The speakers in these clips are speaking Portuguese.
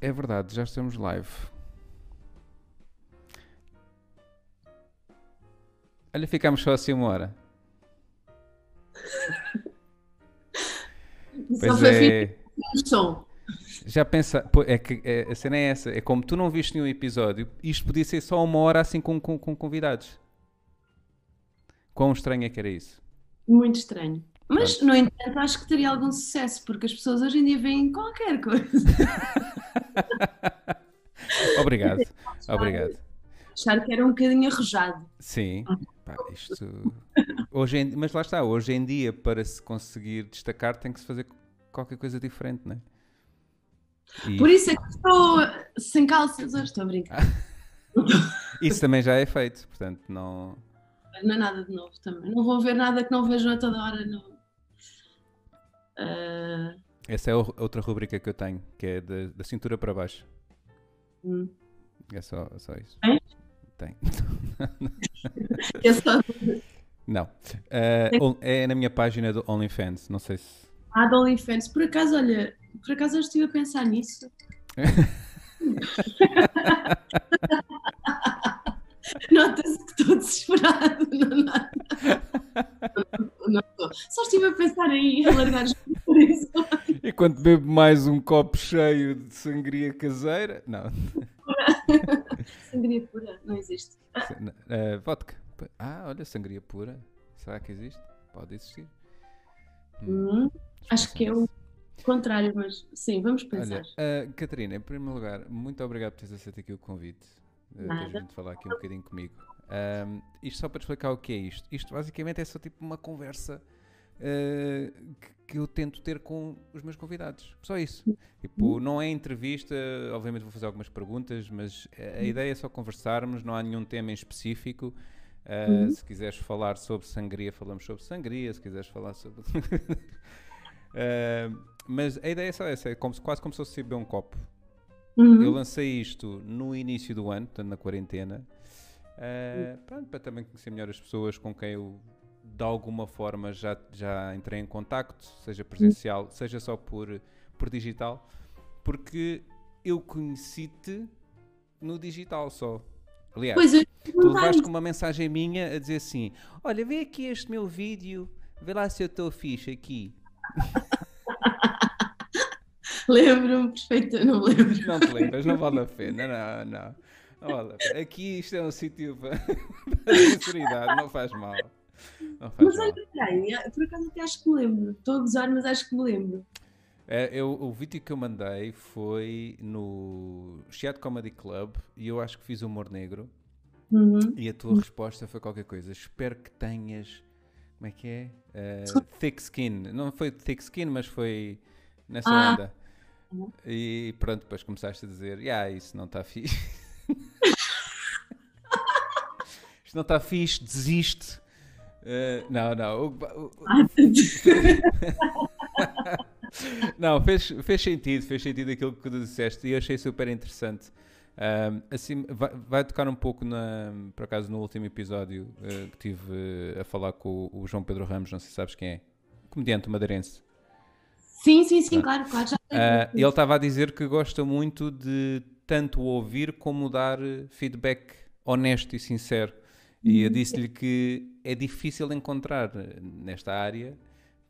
É verdade, já estamos live. Olha, ficámos só assim uma hora. Pois é. Já pensa, é que é, a cena é essa, é como tu não viste nenhum episódio, isto podia ser só uma hora assim com, com, com convidados. Quão estranho é que era isso? Muito estranho. Mas, no entanto, acho que teria algum sucesso, porque as pessoas hoje em dia veem qualquer coisa. Obrigado, obrigado. Achar que era um bocadinho arrojado. Sim, pá, isto. Hoje em, mas lá está, hoje em dia, para se conseguir destacar, tem que se fazer qualquer coisa diferente, não é? E Por isso é que estou sem calças hoje, estou a brincar. isso também já é feito, portanto, não. Não é nada de novo também. Não vou ver nada que não vejam a toda hora. No... Ah, Essa é outra rubrica que eu tenho, que é da, da cintura para baixo. hum. É só, só isso. Tem? Tem. É só Não. On- é na minha página do OnlyFans, não sei se. a do OnlyFans. Por acaso, olha, por acaso eu estive a pensar nisso. Nota-se que estou desesperado. Não. Não, não estou. Só estive a pensar em alargar os. E quando bebo mais um copo cheio de sangria caseira. Não. Sangria pura, não existe. Eh, vodka. Ah, olha, sangria pura. Será que existe? Pode existir. Hum, acho que é o contrário, mas sim, vamos pensar. Olha, eh, Catarina, em primeiro lugar, muito obrigado por teres aceito aqui o convite. Uh, teres Nada. vindo falar aqui um bocadinho comigo. Ahm, isto só para te explicar o que é isto. Isto basicamente é só tipo uma conversa eh, que, que eu tento ter com os meus convidados. Só isso. Tipo, não é entrevista, obviamente vou fazer algumas perguntas, mas a a ideia é só conversarmos, não há nenhum tema em específico. Uh, Uhum. Se quiseres falar sobre sangria, falamos sobre sangria. Se quiseres falar sobre. Uh, mas a ideia é só essa, é como se- quase como se fosse beber um copo. Uhum. Eu lancei isto no início do ano, portanto na quarentena, uh, pronto, para também conhecer melhor as pessoas com quem eu de alguma forma já, já entrei em contacto, seja presencial, seja só por, por digital, porque eu conheci-te no digital só. Aliás, Pois eu tu levaste com uma mensagem minha a dizer assim: Olha, vê aqui este meu vídeo, vê lá se eu estou fixe aqui. lembro-me perfeito, não me lembro. Não te lembras, não vale a pena, não, não. não vale a pena. Aqui isto é um sítio para, para sinceridade, não faz mal. Não faz Mas olha, peraí, por acaso até acho que me lembro. Estou a gozar, mas acho que me lembro. É, eu, o vídeo que eu mandei foi no Chat Comedy Club e eu acho que fiz humor negro. Uhum. E a tua resposta foi qualquer coisa. Espero que tenhas. Como é que é? Eh, thick skin. Não foi thick skin, mas foi nessa Ah. onda. E pronto, depois começaste a dizer: Yeah, isso não está fixe. Isto não está fixe, desiste. Eh, não, não. não, fez, fez sentido, fez sentido aquilo que tu disseste e eu achei super interessante. Ahm, assim, vai, vai tocar um pouco, na, por acaso, no último episódio eh, que tive eh, a falar com o, o João Pedro Ramos, não sei se sabes quem é, comediante madeirense. Sim, sim, sim, claro, claro. Já. Ah, ele estava a dizer que gosta muito de tanto ouvir como dar eh, feedback honesto e sincero. E eu disse-lhe que é difícil encontrar eh, nesta área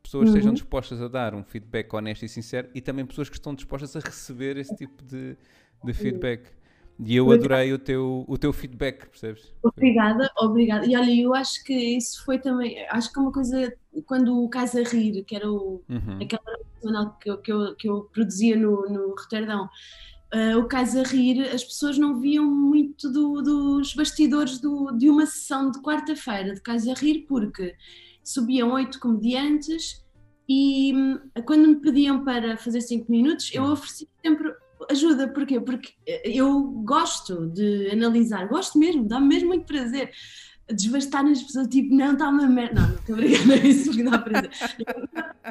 pessoas que estejam dispostas a dar um feedback honesto e sincero e também pessoas que estão dispostas a receber esse tipo de, de feedback. E eu adorei o teu, o teu feedback, percebes? Obrigada, obrigada. E olha, eu acho que isso foi também, acho que é uma coisa, quando o Casa Rir, que era o, Uhum. aquela semanal que eu, que eu, que eu produzia no, no Roterdão, ah, o Casa Rir, as pessoas não viam muito do- dos bastidores do- de uma sessão de quarta-feira de Casa Rir, porque subiam oito comediantes e hum, quando me pediam para fazer cinco minutos, eu oferecia sempre ajuda. Porquê? Porque eu gosto de analisar, gosto mesmo, dá-me mesmo muito prazer desbastar nas pessoas, tipo, não, está uma merda. Não, não estou brincando, é isso que dá prazer.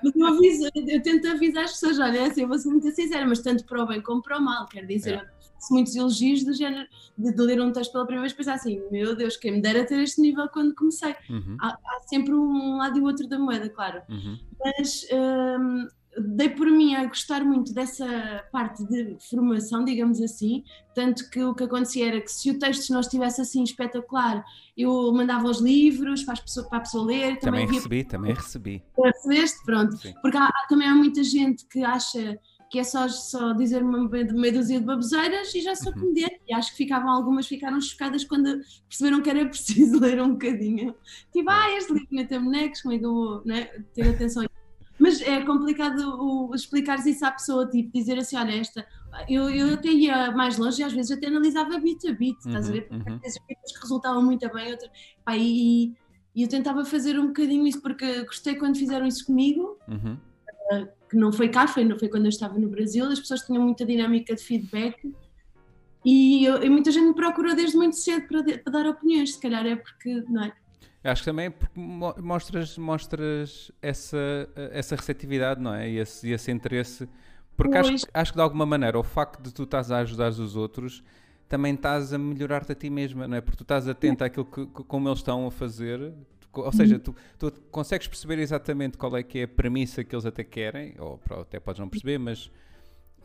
Mas eu, aviso, eu tento avisar as pessoas, olha, é assim, eu vou ser muito sincera, mas tanto para o bem como para o mal, quer dizer, faço muitos elogios do género de, de ler um texto pela primeira vez pensar assim, meu Deus, quem me dera ter este nível quando comecei. Uhum. Há, há sempre um lado e o outro da moeda, claro. Uhum. Mas hum, dei por mim a gostar muito dessa parte de formação, digamos assim, tanto que o que acontecia era que se o texto não estivesse assim espetacular, eu mandava os livros para, pessoa, para a pessoa ler. Também, também recebi, também recebi. Recebeste? Pronto. Sim. Porque há, também há muita gente que acha que é só, só dizer uma meia dúzia de baboseiras e já sou uhum. comediante. E acho que ficavam, algumas ficaram chocadas quando perceberam que era preciso ler um bocadinho. Tipo, ah, este livro não tem bonecos, como é que eu vou né, ter atenção mas é complicado o, explicar isso à pessoa, tipo, dizer assim, olha, esta. Eu, eu até ia mais longe e às vezes até analisava bit a bit, uhum, estás a ver? Uhum. Às que resultavam muito bem, outras. Pá, e, e, eu tentava fazer um bocadinho isso porque gostei quando fizeram isso comigo. Uhum. Uh, que não foi cá, foi, foi quando eu estava no Brasil, as pessoas tinham muita dinâmica de feedback e, eu, e muita gente me procurou desde muito cedo para, para dar opiniões, se calhar é porque, não é? Acho que também é porque mostras, mostras essa, essa receptividade, não é? E esse, esse interesse. Porque acho, acho que de alguma maneira o facto de tu estás a ajudar os outros também estás a melhorar-te a ti mesma, não é? Porque tu estás atento àquilo que, como eles estão a fazer. Ou seja, tu, tu consegues perceber exatamente qual é que é a premissa que eles até querem, ou até podes não perceber, mas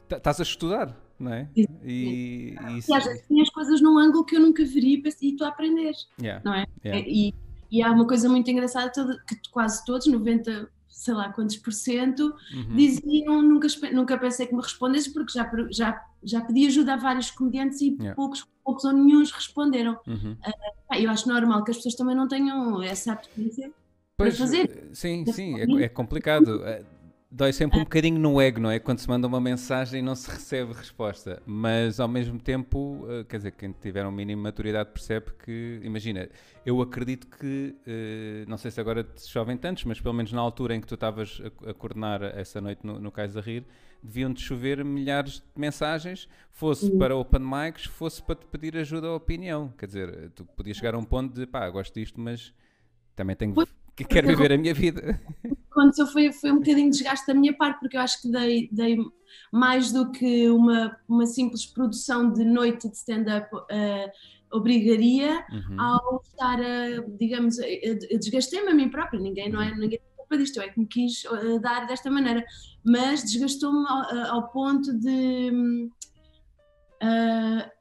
estás a estudar, não é? E, e, e, às vezes as coisas num ângulo que eu nunca veria e estou a aprender, yeah. não é? Yeah. E, e há uma coisa muito engraçada que quase todos, 90, sei lá quantos por cento, uhum. diziam nunca, nunca pensei que me respondesse porque já, já, já pedi ajuda a vários comediantes e yeah. poucos, poucos ou nenhum responderam. Uhum. Uh, eu acho normal que as pessoas também não tenham essa aptidão para fazer. Sim, sim, é, é complicado. Dói sempre um bocadinho no ego, não é? Quando se manda uma mensagem e não se recebe resposta. Mas ao mesmo tempo, eh, quer dizer, quem tiver um mínimo de maturidade percebe que, imagina, eu acredito que, eh, não sei se agora te chovem tantos, mas pelo menos na altura em que tu estavas a, coordenar essa noite no, no Cais a Rir, deviam-te chover milhares de mensagens, fosse uhum. para open mics, fosse para te pedir ajuda ou opinião. Quer dizer, tu podias chegar a um ponto de, pá, gosto disto, mas também tenho que quero viver a minha vida. Aconteceu foi, foi um bocadinho de desgaste da minha parte, porque eu acho que dei, dei mais do que uma, uma simples produção de noite de stand-up uh, obrigaria uhum. ao estar a, digamos, eu desgastei-me a mim própria, ninguém, não é, uhum. ninguém culpa disto, eu é que me quis uh, dar desta maneira, mas desgastou-me ao, ao, ponto de. Uh,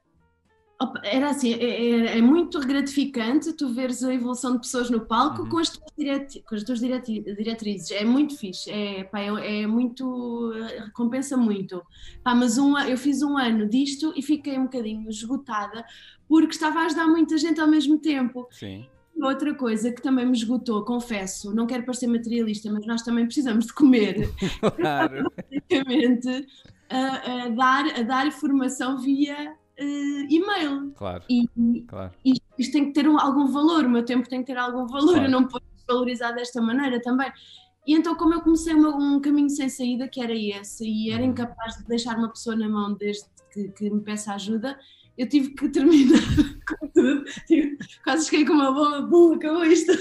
era assim, é, é, é, muito gratificante tu veres a evolução de pessoas no palco uhum. com, as tuas direti com as tuas direti diretrizes. É muito fixe, é, pá, é, é muito. recompensa muito. Pá, mas um, eu fiz um ano disto e fiquei um bocadinho esgotada porque estava a ajudar muita gente ao mesmo tempo. Sim. Outra coisa que também me esgotou, confesso, não quero parecer materialista, mas nós também precisamos de comer. Claro. Basicamente, a, a, dar, a dar formação via uh, e-mail. Claro. E, claro. e isto tem que ter um, algum valor, o meu tempo tem que ter algum valor, claro. eu não posso valorizar desta maneira também. E então, como eu comecei uma, um caminho sem saída, que era esse, e era uhum. incapaz de deixar uma pessoa na mão desde que, que me peça ajuda, eu tive que terminar Quase cheguei com uma bomba, bum, acabou isto.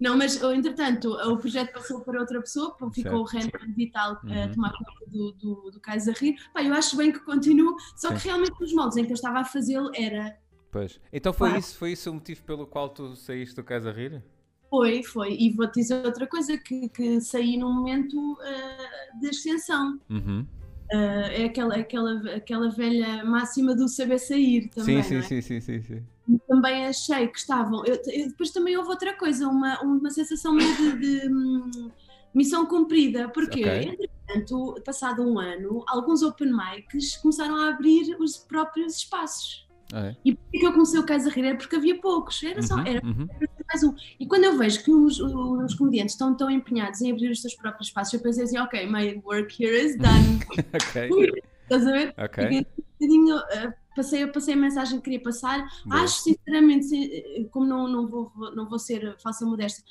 Não, mas entretanto o projeto passou para outra pessoa, ficou o Renan Vital uhum. a tomar conta do, do, do Kaiser Rir. Pá, eu acho bem que continuo, só Sim. que realmente os moldes em que eu estava a fazê-lo era. Pois. Então foi isso, foi isso o motivo pelo qual tu saíste do Kaiser Rir? Foi, foi. E vou-te dizer outra coisa, que, que saí num momento uh, de ascensão. Uhum. Uh, é aquela, aquela, aquela velha máxima do saber sair também. Sim, sim, é? sim, sim, sim, sim. Também achei que estavam. Eu, eu, depois também houve outra coisa, uma, uma sensação de, de, de hum, missão cumprida, porque okay. entretanto, passado um ano, alguns open mics começaram a abrir os próprios espaços. É. E por que eu comecei o Caso a Rir? Era porque havia poucos, era só, uhum, era, uhum. Mais um. E quando eu vejo que os, os comediantes estão tão empenhados em abrir os seus próprios espaços, eu pensei assim, ok, my work here is done. ok. Estás a ver? Ok. um bocadinho, uh, passei, passei a mensagem que queria passar. Boa. Acho sinceramente, eh, como não, não, vou, não vou ser falsa modesta,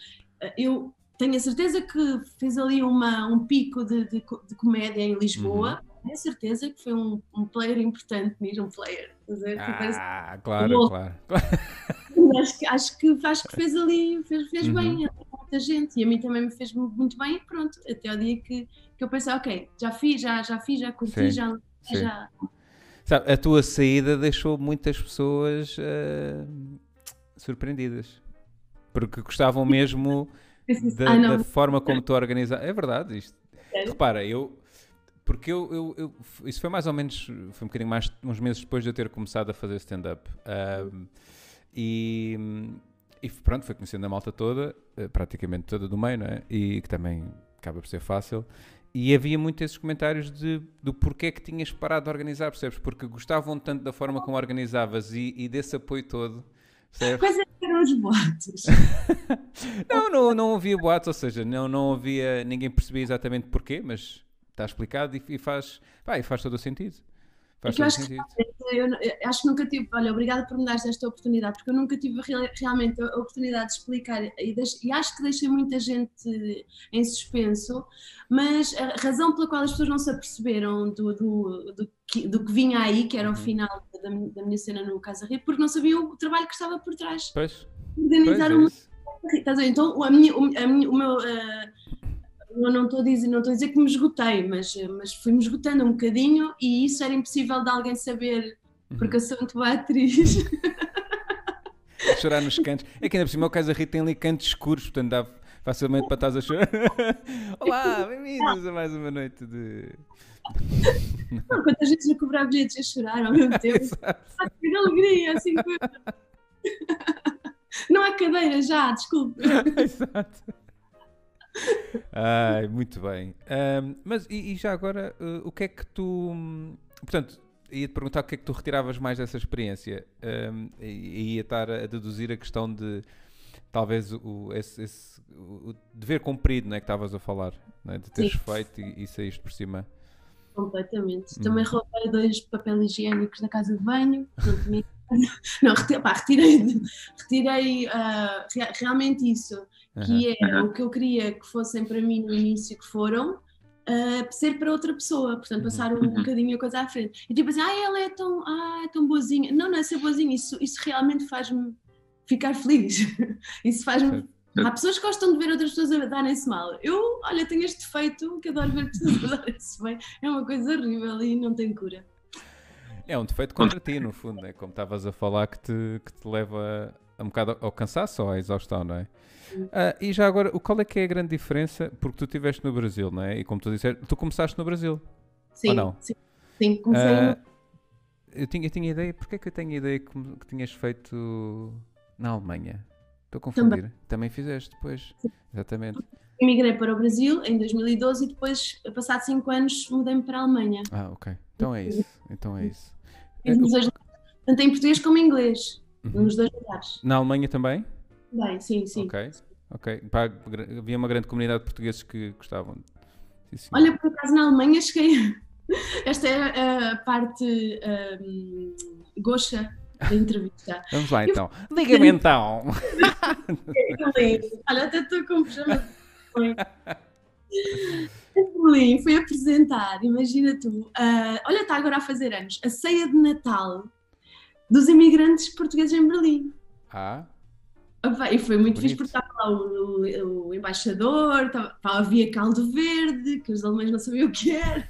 uh, eu tenho a certeza que fiz ali uma, um pico de, de, de comédia em Lisboa. Uhum tenho certeza que foi um, um player importante mesmo, um player. Ah, claro, claro. acho, que, acho, que, acho que fez ali, fez, fez uhum. bem a muita gente e a mim também me fez muito bem pronto, até o dia que, que eu pensei, ok, já fiz, já, já fiz, já curti, sim, já, sim. já... Sabe, a tua saída deixou muitas pessoas uh, surpreendidas porque gostavam mesmo da, ah, da forma como tu organizas. É verdade, isto. Sério? Repara, eu. Porque eu, eu, eu, Isso foi mais ou menos. Foi um bocadinho mais. uns meses depois de eu ter começado a fazer stand-up. Um, e. E pronto, foi conhecendo a malta toda, eh, praticamente toda do meio, não é? E que também acaba por ser fácil. E havia muito esses comentários de, do porquê que tinhas parado de organizar, percebes? Porque gostavam tanto da forma como organizavas e, e desse apoio todo. Percebes? Quais eram os boatos? não, não, não havia boatos, ou seja, não, não havia. ninguém percebia exatamente porquê, mas está explicado e, e faz, pá, e faz todo o sentido. Faz é eu acho, que, eu, eu acho que nunca tive, olha, obrigada por me dar esta oportunidade, porque eu nunca tive real, realmente a oportunidade de explicar e, deix, e, acho que deixei muita gente em suspenso, mas a razão pela qual as pessoas não se aperceberam do, do, do, que, do que vinha aí, que era o uhum. final da, da minha cena no Casa Rio, porque não sabiam o trabalho que estava por trás. Pois. Organizar pois é uma. Então, a minha, a minha, o meu. Uh, eu não estou a dizer, não estou a dizer que me esgotei, mas, mas fui-me esgotando um bocadinho e isso era impossível de alguém saber, porque eu sou muito boa atriz. chorar nos cantos. É que ainda por cima o Casa Rita tem ali cantos escuros, portanto dá facilmente para estás a chorar. Olá, bem-vindos a mais uma noite de. Não, quantas vezes eu cobrar bilhetes a chorar ao mesmo tempo. Ah, que alegria, assim. Não há cadeira já, desculpa. Exato. Muito bem. Um, mas e, e, já agora, uh, o que é que tu. Portanto, ia-te perguntar o que é que tu retiravas mais dessa experiência um, e ia estar a deduzir a questão de talvez o, esse, esse, o dever cumprido não é, que estavas a falar, é? de teres Sim. feito e, e saíste por cima. Completamente. Hum. Também roubei dois papéis higiênicos da casa de banho. Não, retirei, pá, retirei, retirei uh, realmente isso que é o que eu queria que fossem para mim no início que foram, uh, ser para outra pessoa, portanto passar um uhum. bocadinho a coisa à frente. E tipo assim, ah, ela é tão, ah, é tão boazinha. Não, não é ser boazinha, isso, isso realmente faz-me ficar feliz. isso faz-me... Há pessoas que gostam de ver outras pessoas a darem-se mal. Eu, olha, tenho este defeito que adoro ver pessoas a darem-se bem. É uma coisa horrível e não tem cura. É um defeito contra ti, no fundo, é como estavas a falar que te, que te leva um bocado ao cansaço ou à exaustão, não é? Uh, e já agora, qual é que é a grande diferença? Porque tu estiveste no Brasil, não é? E como tu disseste, tu começaste no Brasil. Sim, ou não? sim, sim comecei uh, no... eu, tinha, eu tinha ideia, porque é que eu tenho ideia que, que tinhas feito na Alemanha? Estou a confundir. Também, Também fizeste depois, sim. exatamente. Emigrei para o Brasil em 2012 e depois, passado 5 anos, mudei-me para a Alemanha. Ah, ok. Então é isso. Então é isso. Tanto em português como em inglês, uhum. nos dois lugares. Na Alemanha também? Bem, sim, sim. Ok, ok. Pá, havia uma grande comunidade de portugueses que gostavam. Sim, Olha, por acaso na Alemanha cheguei. Esta é a parte um, goxa da entrevista. Vamos lá então. Diga-me então. Olha, até estou com pijama. Berlim foi apresentar, imagina tu, uh, olha, está agora a fazer anos, a ceia de Natal dos imigrantes portugueses em Berlim. Ah, e foi muito fixe porque estava lá o, o, o embaixador, estava, havia caldo verde, que os alemães não sabiam o que era,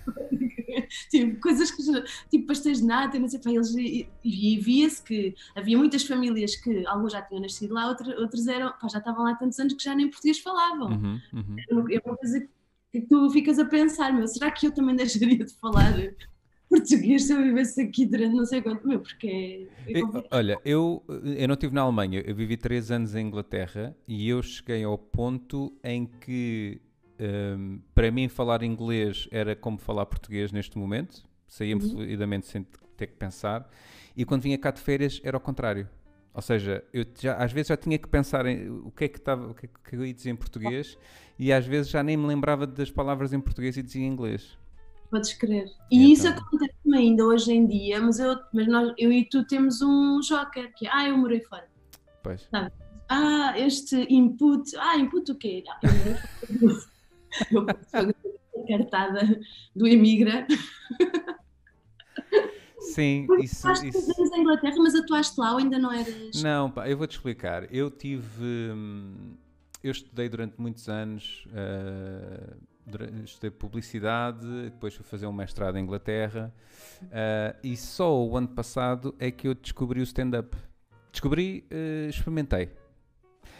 tipo, coisas que, tipo pastéis de nata, não sei, pá, eles, e, e via-se que havia muitas famílias que alguns já tinham nascido lá, outros, outros eram, pá, já estavam lá tantos anos que já nem português falavam. Uhum, uhum. É uma coisa que tu ficas a pensar, meu, será que eu também deixaria de falar português se eu vivesse aqui durante não sei quanto, meu, porque é, é Olha, eu, eu não estive na Alemanha, eu vivi três anos em Inglaterra e eu cheguei ao ponto em que um, para mim falar inglês era como falar português neste momento, saía-me uhum. fluidamente sem ter que pensar, e quando vinha cá de férias era ao contrário. Ou seja, eu já, às vezes já tinha que pensar em o que é que, estava, o que, é que eu ia dizer em português e às vezes já nem me lembrava das palavras em português e dizia em inglês. Podes crer. E então. isso acontece ainda hoje em dia, mas, eu, mas nós, eu e tu temos um joker, que é, ah, eu morei fora. Pois. Ah, este input, ah, input o quê? Ah, eu morei fora. eu cartada do Emigra. Sim, isso. Tu isso... na Inglaterra, mas atuaste lá ou ainda não eras? Não, pá, eu vou-te explicar. Eu tive. Hum, eu estudei durante muitos anos. Uh, estudei publicidade, depois fui fazer um mestrado em Inglaterra uh, e só o ano passado é que eu descobri o stand-up. Descobri, uh, experimentei.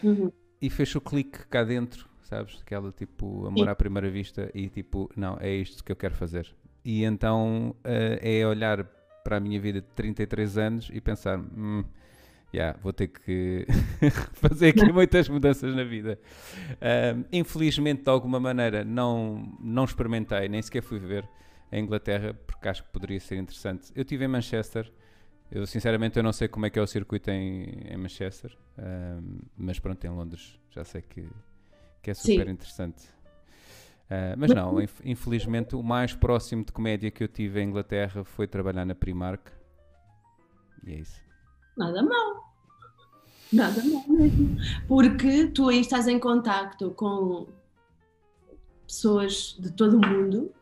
Uhum. E fez o clique cá dentro sabes? Aquela tipo amor à primeira vista e tipo, não, é isto que eu quero fazer. E então uh, é olhar para a minha vida de 33 anos e pensar, hum, yeah, vou ter que fazer aqui muitas mudanças na vida. Uh, infelizmente, de alguma maneira, não, não experimentei, nem sequer fui ver a Inglaterra, porque acho que poderia ser interessante. Eu estive em Manchester, eu sinceramente eu não sei como é que é o circuito em, em Manchester, uh, mas pronto, em Londres já sei que, que é super Sim. interessante. Uh, mas não, infelizmente o mais próximo de comédia que eu tive em Inglaterra foi trabalhar na Primark. E é isso. Nada mal. Nada mal mesmo. Porque tu aí estás em contacto com pessoas de todo o mundo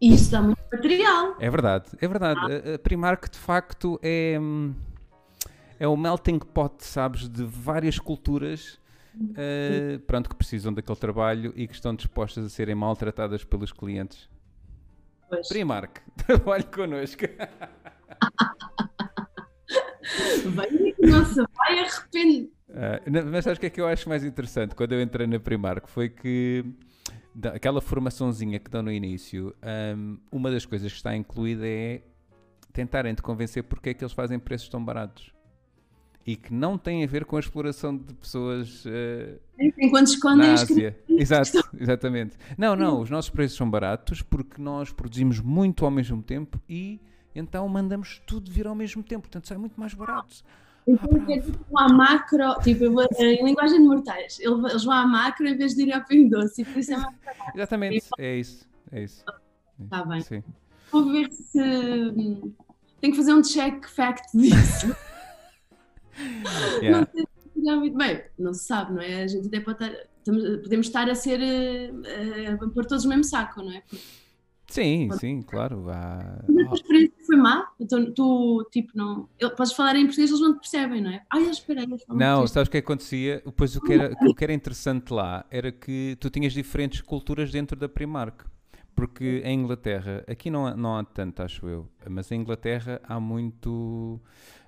e isso dá muito material. É verdade, é verdade. Ah. A Primark de facto é, é o melting pot, sabes, de várias culturas uh, pronto, que precisam daquele trabalho e que estão dispostas a serem maltratadas pelos clientes. Pois. Primark, trabalhe connosco. vai, nossa, vai arrepender. Uh, mas sabes o que é que eu acho mais interessante quando eu entrei na Primark? Foi que aquela formaçãozinha que dão no início, um, uma das coisas que está incluída é tentarem te convencer porque é que eles fazem preços tão baratos e que não tem a ver com a exploração de pessoas uh, enquanto escondem na Ásia. Exato, exatamente. Não, não, os nossos preços são baratos porque nós produzimos muito ao mesmo tempo e então mandamos tudo vir ao mesmo tempo, portanto sai muito mais barato. Então, ah, é tipo à macro, tipo, em linguagem de mortais, eles vão à macro em vez de ir ao Pingo Doce, e por isso é mais barato. Exatamente, é isso, é isso. Está bem. Sim. Vou ver se. Hum, tenho que fazer um check fact disso. Yeah. Não sei muito bem, não se sabe, não é? A gente até pode estar, podemos estar a ser uh, a pôr todos no mesmo saco, não é? Porque, sim, pode... sim, claro. Há... Mas a experiência foi má? Tu, tu, tipo, não. Podes falar em português, eles não te percebem, não é? Ai, espera eles Não, sabes o que acontecia? Depois o que, era, o que era interessante lá era que tu tinhas diferentes culturas dentro da Primark. Porque em Inglaterra, aqui não há, não há tanto, acho eu, mas em Inglaterra há muito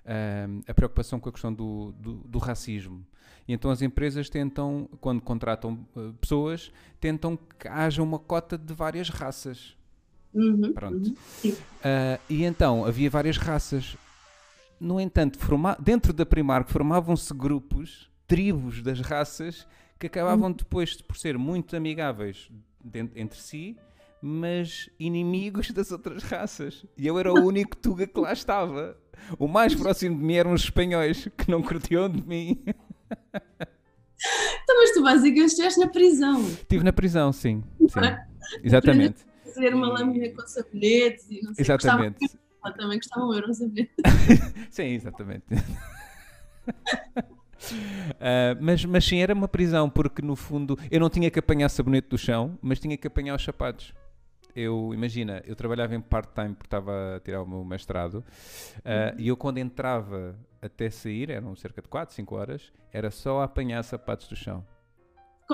uh, a preocupação com a questão do, do, do, racismo. E então as empresas tentam, quando contratam uh, pessoas, tentam que haja uma cota de várias raças. Uhum, Pronto. Uhum, uh, e então havia várias raças. No entanto, forma dentro da Primark formavam-se grupos, tribos das raças, que acabavam uhum. depois, por ser muito amigáveis entre si, mas inimigos das outras raças. E eu era o único Tuga que lá estava. O mais próximo de mim eram os espanhóis que não curtiam de mim. Então, mas tu basicamente estiveste na prisão. Estive na prisão, sim. sim. É? Exatamente. Fazer uma lâmina com sabonetes e não sei Exatamente. Gostava, também gostavam eu, não sabia. sim, exatamente. Uh, mas, mas sim, era uma prisão, porque no fundo eu não tinha que apanhar sabonete do chão, mas tinha que apanhar os sapatos eu, imagina, eu trabalhava em part-time porque estava a tirar o meu mestrado uh, e eu quando entrava até sair, eram cerca de 4, 5 horas, era só apanhar sapatos do chão.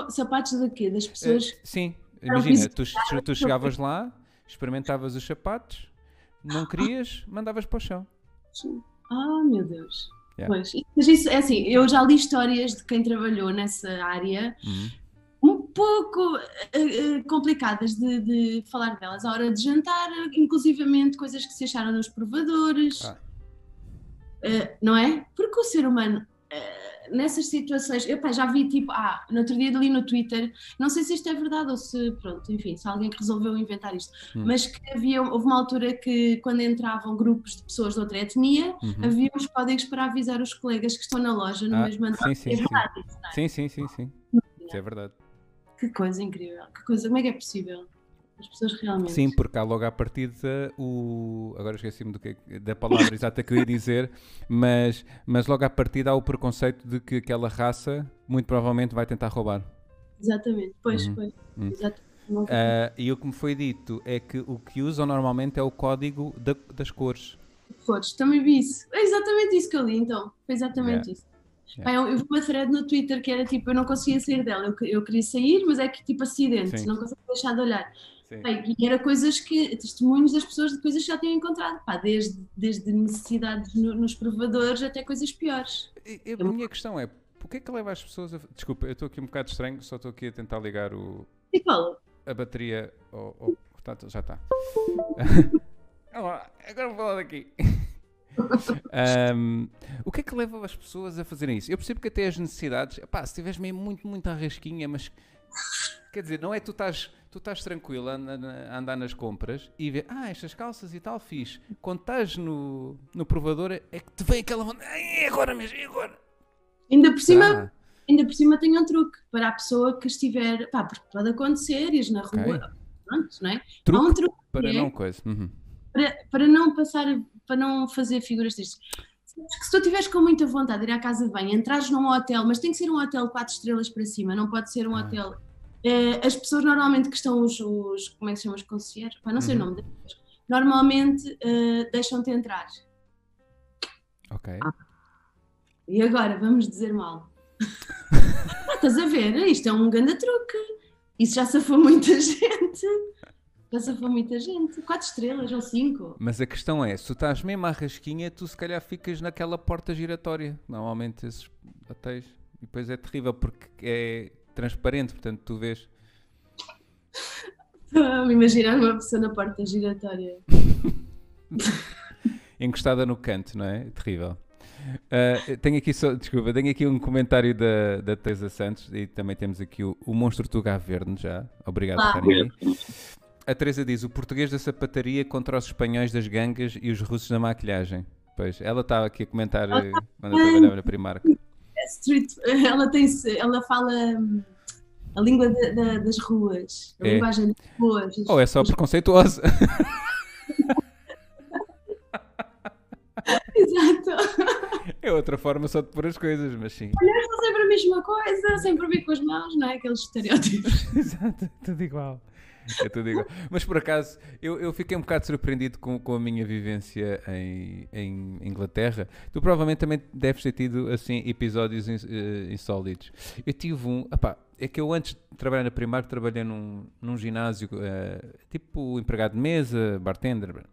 Sapatos de quê? Das pessoas? Uh, sim, imagina, tu, tu chegavas lá, experimentavas os sapatos, não querias, mandavas para o chão. Ah, meu Deus. Yeah. Pois, mas isso é assim, eu já li histórias de quem trabalhou nessa área uhum pouco uh, complicadas de, de, falar delas. A hora de jantar, inclusivamente coisas que se acharam nos provadores, ah. uh, não é? Porque o ser humano, uh, nessas situações, eu pá, já vi tipo, ah, no outro dia ali no Twitter, não sei se isto é verdade ou se, pronto, enfim, se alguém que resolveu inventar isto, hum. mas que havia, houve uma altura que quando entravam grupos de pessoas de outra etnia, uhum. havia uns códigos para avisar os colegas que estão na loja no ah, mesmo andar. Sim, sim, é verdade, sim. É? sim, sim, sim, sim. Isso é verdade. Que coisa incrível. Que coisa, como é que é possível? As pessoas realmente. Sim, porque há logo à partida o. Agora esqueci-me que, da palavra exata que eu ia dizer, mas, mas logo à partida há o preconceito de que aquela raça muito provavelmente vai tentar roubar. Exatamente, pois, uhum. pois. Uhum. Exatamente. Uh, e o que me foi dito é que o que usam normalmente é o código da, das cores. Cores, também vi isso. É exatamente isso que eu li, então. Foi exatamente yeah. isso. Yeah. eu, vi uma thread no Twitter que era tipo, eu não conseguia sair dela, eu, eu queria sair, mas é que tipo acidente, Sim. não conseguia deixar de olhar. Bem, e era coisas que, testemunhos das pessoas de coisas que já tinham encontrado, pá, desde, desde necessidades no, nos provadores até coisas piores. A minha questão é, o que é que leva as pessoas a. Desculpa, eu estou aqui um bocado estranho, só estou aqui a tentar ligar o, E a bateria. ao- ao- já está. Agora vou falar daqui. Ahm, o que é que leva as pessoas a fazerem isso? Eu percebo que até as necessidades, pá, se tiveres mesmo muito, muito à rasquinha, mas quer dizer, não é tu estás, tu estás tranquilo a, anda- a andar nas compras e ver, ah, estas calças e tal, fiz. Quando estás no, no provador é que te vem aquela vontade, "Ai, é agora mesmo, é agora. Ainda por cima, Será? ainda por cima tem um truque para a pessoa que estiver, pá, porque pode acontecer, ires na rua, pronto, não é? Há Truque um truque para é- não coisa. Uhum. para, para não passar, para não fazer figuras tristes. Que Se tu estiveres com muita vontade de ir à casa de banho, entrares num hotel, mas tem que ser um hotel 4 estrelas para cima, não pode ser um Ah. hotel. eh, as pessoas normalmente que estão os, os como é que se chama, os concierges, não sei Uhum. o nome deles, normalmente eh, deixam-te entrar. Ok. E agora, vamos dizer mal. Ah, Estás a ver? Isto é um grande truque. Isso já safou muita gente. Já safou muita gente. 4 estrelas ou 5. Mas a questão é, se tu estás mesmo à rasquinha, tu se calhar ficas naquela porta giratória. Normalmente esses hotéis. E depois é terrível porque é transparente, portanto tu vês. Estou-me a imaginar uma pessoa na porta giratória. encostada no canto, não é? Terrível. Ah, tenho aqui só, desculpa, tenho aqui um comentário da, da Teresa Santos e também temos aqui o, o monstro Tuga Verde já. Obrigado por Ah. estarem. A Teresa diz: o português da sapataria contra os espanhóis das gangas e os russos da maquilhagem. Pois, ela estava aqui a comentar eh, quando eu trabalhava na Primark. Street, ela, tem, ela fala hum, a língua da- da- das ruas, a É. linguagem das ruas. Ou é só preconceituosa? Exato. É outra forma só de pôr as coisas, mas sim. São sempre a mesma coisa, sempre vir com as mãos, não é? Aqueles estereótipos. Exato, é tudo igual. É tudo igual. Mas por acaso, eu, eu fiquei um bocado surpreendido com, com a minha vivência em, em Inglaterra. Tu provavelmente também deves ter tido assim episódios eh, insólitos. Eu tive um. é que eu antes de trabalhar na Primark trabalhei num, num ginásio, eh, tipo empregado de mesa, bartender.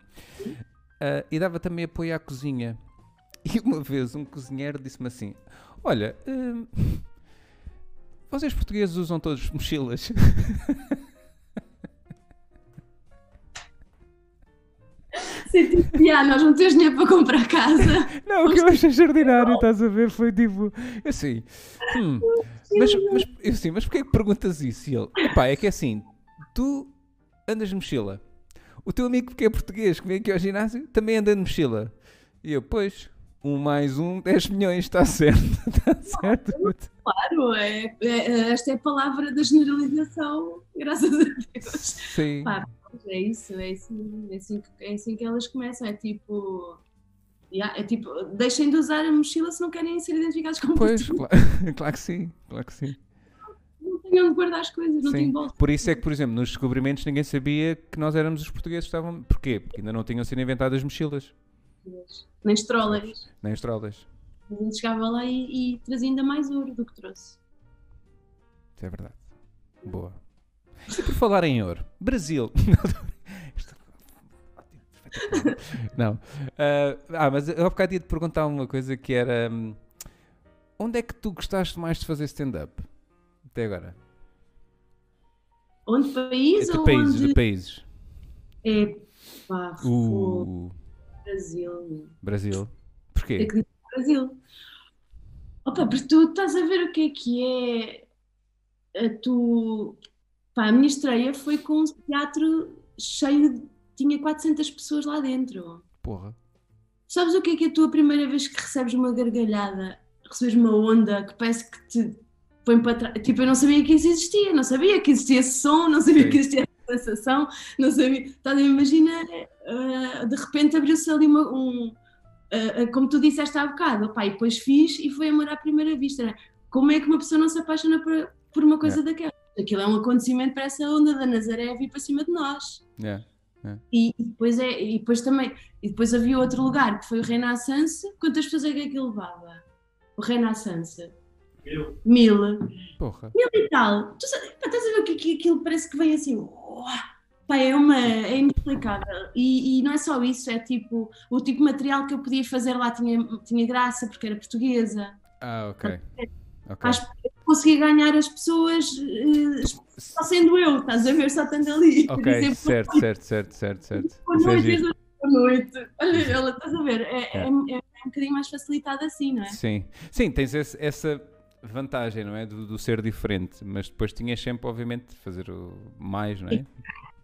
eh, e dava também apoio à cozinha. E uma vez um cozinheiro disse-me assim: Olha, vocês portugueses usam todos mochilas? Sim, tipo, "Yeah, nós não temos dinheiro para comprar casa. Não, o que eu achei extraordinário, estás a ver, foi tipo, assim, hum, mas, mas, assim, mas porquê que perguntas isso? E ele, pá, é que é assim, tu andas de mochila, o teu amigo que é português, que vem aqui ao ginásio, também anda de mochila. E eu, pois, um mais um, 10 milhões, está certo, está certo. Claro, é, é- esta é a palavra da generalização, graças a Deus. Sim, É isso, é isso, é assim, que- é assim que elas começam, é tipo. yeah, é tipo, deixem de usar a mochila se não querem ser identificados como pois, portugueses. claro, claro que sim, claro que sim. Não têm onde guardar as coisas, não têm bolsa. Por isso é que, por exemplo, nos descobrimentos ninguém sabia que nós éramos os portugueses estavam. Porquê? Porque ainda não tinham sido inventadas mochilas, Nem strollers. nem estradas. A gente chegava lá e, e trazia ainda mais ouro do que trouxe. Isso é verdade. Boa. E por falar em ouro, Brasil. Isto- Não. Ah, ah, mas eu há bocado ia te perguntar uma coisa que era. hum, Onde é que tu gostaste mais de fazer stand-up? Até agora. Onde país de ou países, onde... de países. É, pá, Uh, Brasil. Brasil. Porquê? que dizer Brasil. Opa, porque tu estás a ver o que é que é. A tu. Pá, a minha estreia foi com um teatro cheio. de- Tinha 400 pessoas lá dentro. Porra. Sabes o que é que é a tua primeira vez que recebes uma gargalhada, recebes uma onda que parece que te põe para trás? Tipo, eu não sabia que isso existia, não sabia que existia esse som, não sabia Sim. que existia essa sensação, não sabia. Estás a imaginar, ah, de repente abriu-se ali uma, um. ah, ah, como tu disseste há bocado, opá, e depois fiz e foi amor à primeira vista. né? Como é que uma pessoa não se apaixona por, por uma coisa daquela? Aquilo é um acontecimento para essa onda da Nazaré vir para cima de nós. Yeah. E e depois, é, e depois também, e depois havia outro lugar que foi o Renaissance. Quantas pessoas é que aquilo levava? O Renaissance? Mil. Mil. Porra. Mil e tal. Tu estás a ver o que, que aquilo parece que vem assim. uá, Pá, é, uma, é inexplicável. E, e não é só isso, é tipo, o tipo de material que eu podia fazer lá tinha, tinha graça porque era portuguesa. Ah, ok. Ok. Acho que consegui ganhar as pessoas eh, só sendo eu, estás a ver, só estando ali. Por Ok, exemplo, certo, certo, certo, certo, certo. Boa é noite, diz boa noite. Olha, ela, estás a ver? É, É. é, é um bocadinho mais facilitado assim, não é? Sim, sim, tens esse- essa vantagem, não é? Do, do ser diferente, mas depois tinhas sempre, obviamente, de fazer o mais, não é?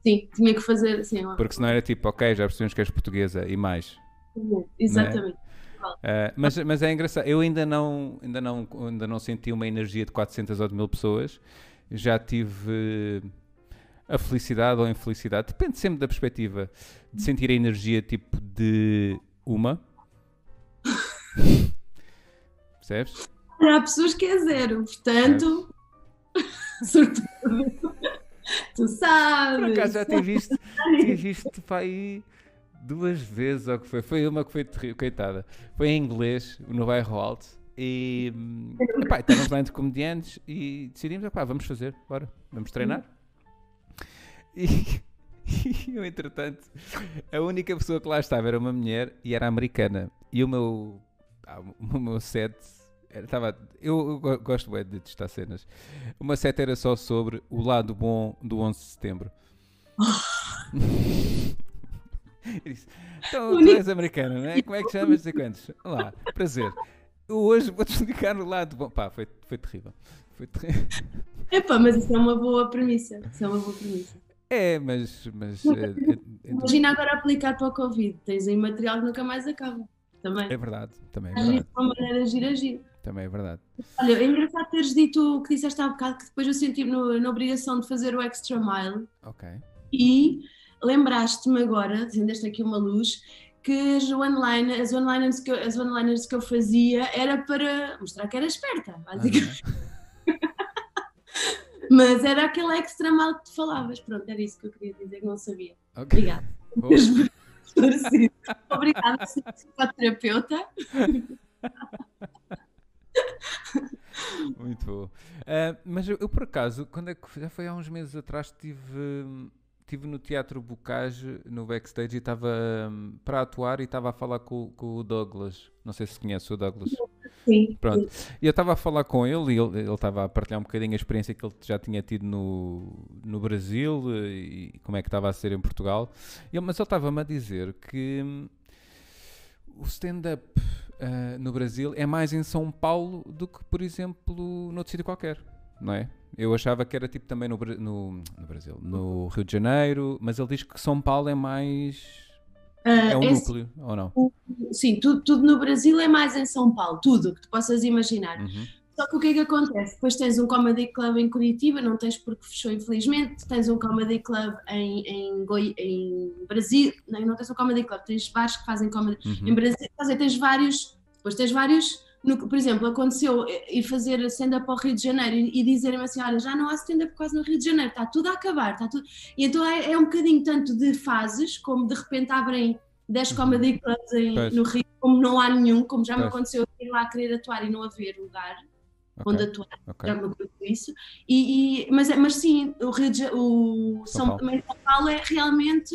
Sim, tinha que fazer assim. Porque senão era tipo, ok, já percebemos que és portuguesa e mais. Exatamente. Ah, mas, mas é engraçado, eu ainda não, ainda, não, ainda não senti uma energia de 400 ou de mil pessoas, já tive a felicidade ou a infelicidade, depende sempre da perspectiva, de sentir a energia tipo de uma. Percebes? Há pessoas que é zero, portanto. Sobretudo. tu sabes. Por acaso já tive visto, tive visto para aí duas vezes, ou que foi? Foi uma que foi terrível, coitada. Foi em inglês, no bairro alto. E hum, epá, estávamos lá entre comediantes e decidimos, epá, vamos fazer, bora, vamos treinar. E, e eu, entretanto, a única pessoa que lá estava era uma mulher e era americana. E o meu, ah, o meu set estava. Eu, eu go- gosto bué de testar cenas. Meu set era só sobre o lado bom do 11 de setembro. Disse, então, tu és americana, não é? Como é que chamas? Não sei quantos. Olá, prazer. Eu hoje vou-te explicar o lado bom. Pá, foi, foi terrível. Foi terrível. Epá, mas isso é uma boa premissa. Isso é uma boa premissa. É, mas. mas é, é- é- Imagina agora aplicar para o Covid. Tens aí material que nunca mais acaba. Também. é verdade, também é Agir verdade. de uma maneira gira, gira. Também é verdade. Olha, é engraçado teres dito o que disseste há bocado, que depois eu senti-me na obrigação de fazer o extra mile Ok. e lembraste-me agora, acendeste aqui uma luz, que as one-liners, as one-liners que, eu- as one-liners que eu fazia era para mostrar que era esperta, basicamente. Aham. Mas era aquele extra mal que tu falavas. Pronto, era isso que eu queria dizer, que não sabia. Ok. Obrigada. Obrigada, psicoterapeuta. Muito bom. Ah, mas eu, eu, por acaso, quando é que já foi há uns meses atrás, estive tive no Teatro Bocage, no backstage, e estava hum, para atuar e estava a falar com, com o Douglas. Não sei se conhece o Douglas. Sim. Pronto. E eu estava a falar com ele e ele ele estava a partilhar um bocadinho a experiência que ele já tinha tido no, no Brasil e como é que estava a ser em Portugal. Mas ele estava-me a dizer que hum, o stand-up ah, no Brasil é mais em São Paulo do que, por exemplo, noutro sítio qualquer, não é? Eu achava que era tipo também no, no, no Brasil, no Rio de Janeiro, mas ele diz que São Paulo é mais. Ah, É um é núcleo, ou não? Sim, tudo, tudo no Brasil é mais em São Paulo, tudo que tu possas imaginar. Uhum. Só que o que é que acontece? Depois tens um comedy club em Curitiba, não tens porque fechou infelizmente, tens um comedy club em, em, Goi- em Brasil, não, não tens um comedy club, tens bares que fazem comedy Uhum. em Brasil, quer dizer, tens vários, depois tens vários, no- por exemplo, aconteceu ir fazer stand-up ao Rio de Janeiro e, e dizerem-me assim, olha, já não há stand-up quase no Rio de Janeiro, está tudo a acabar, está tudo... E então é, é um bocadinho tanto de fases, como de repente abrem 10 comedy clubs em- Uhum. No Rio, como não há nenhum, como já me Pois. aconteceu eu ir lá querer atuar e não haver lugar Ok, onde atuar, ok. já me aconteceu isso. E, e- mas, é- mas sim, o Rio de o São São, Paulo. São Paulo é realmente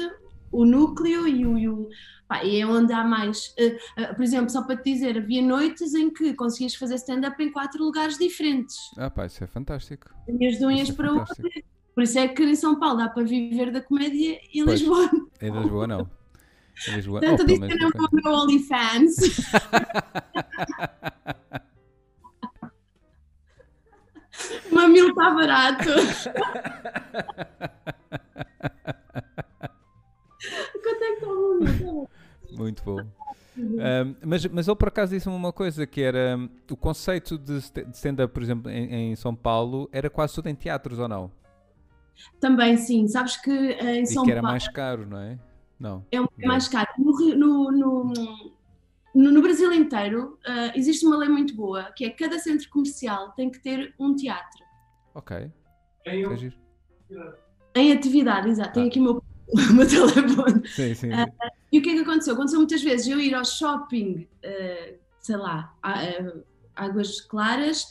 o núcleo e, o, e, o- pá, e é onde há mais. eh, eh, por exemplo, só para te dizer, havia noites em que conseguias fazer stand-up em quatro lugares diferentes, Ah, pá, isso é fantástico. ias de ias é para fantástico. Por isso é que em São Paulo dá para viver da comédia e em Pois. Lisboa. Em Lisboa, não. Em Lisboa, Tanto oh, pelo menos disseram por no meu OnlyFans. O mamilo está barato. Mas, mas ele por acaso disse-me uma coisa que era hum, o conceito de st- de stand-up, por exemplo, em, em São Paulo, era quase tudo em teatros ou não? Também sim, sabes que eh, em E São que era Paulo mais caro, não é? Não. é um pouco mais caro. No, no, no, no- no Brasil inteiro eh, existe uma lei muito boa que é que cada centro comercial tem que ter um teatro Ok. É giro. em atividade, exato. Tenho Ah. aqui o meu, o meu telefone. Sim, sim. Sim. E o que é que aconteceu? Aconteceu muitas vezes eu ir ao shopping, eh, sei lá, a- eh, Águas Claras,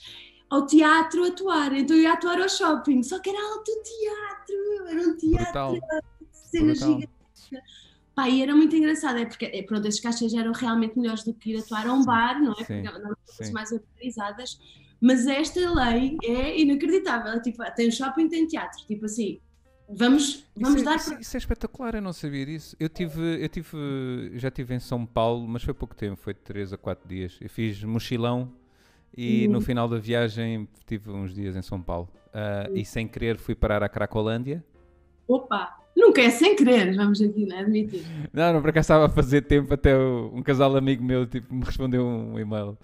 ao teatro atuar. Então eu ia atuar ao shopping, só que era alto teatro, era um teatro, Brutal. cena gigante. Pá, e era muito engraçado, é porque é, pronto, as caixas eram realmente melhores do que ir atuar a um bar, não é? Sim, Porque não sim. mais organizadas, Mas esta lei é inacreditável. É tipo, tem shopping, tem teatro. Tipo assim, vamos, vamos isso, é, dar. isso, isso, é espetacular, eu não sabia disso. Eu tive, eu tive, já estive em São Paulo, mas foi pouco tempo, foi 3 a 4 dias. Eu fiz mochilão e hum. no final da viagem tive uns dias em São Paulo. Uh, hum. E sem querer fui parar à Cracolândia. Opa! Nunca é sem querer, vamos aqui, né? Admitir. Não, não, por acaso estava a fazer tempo até um casal amigo meu tipo, me respondeu um e-mail.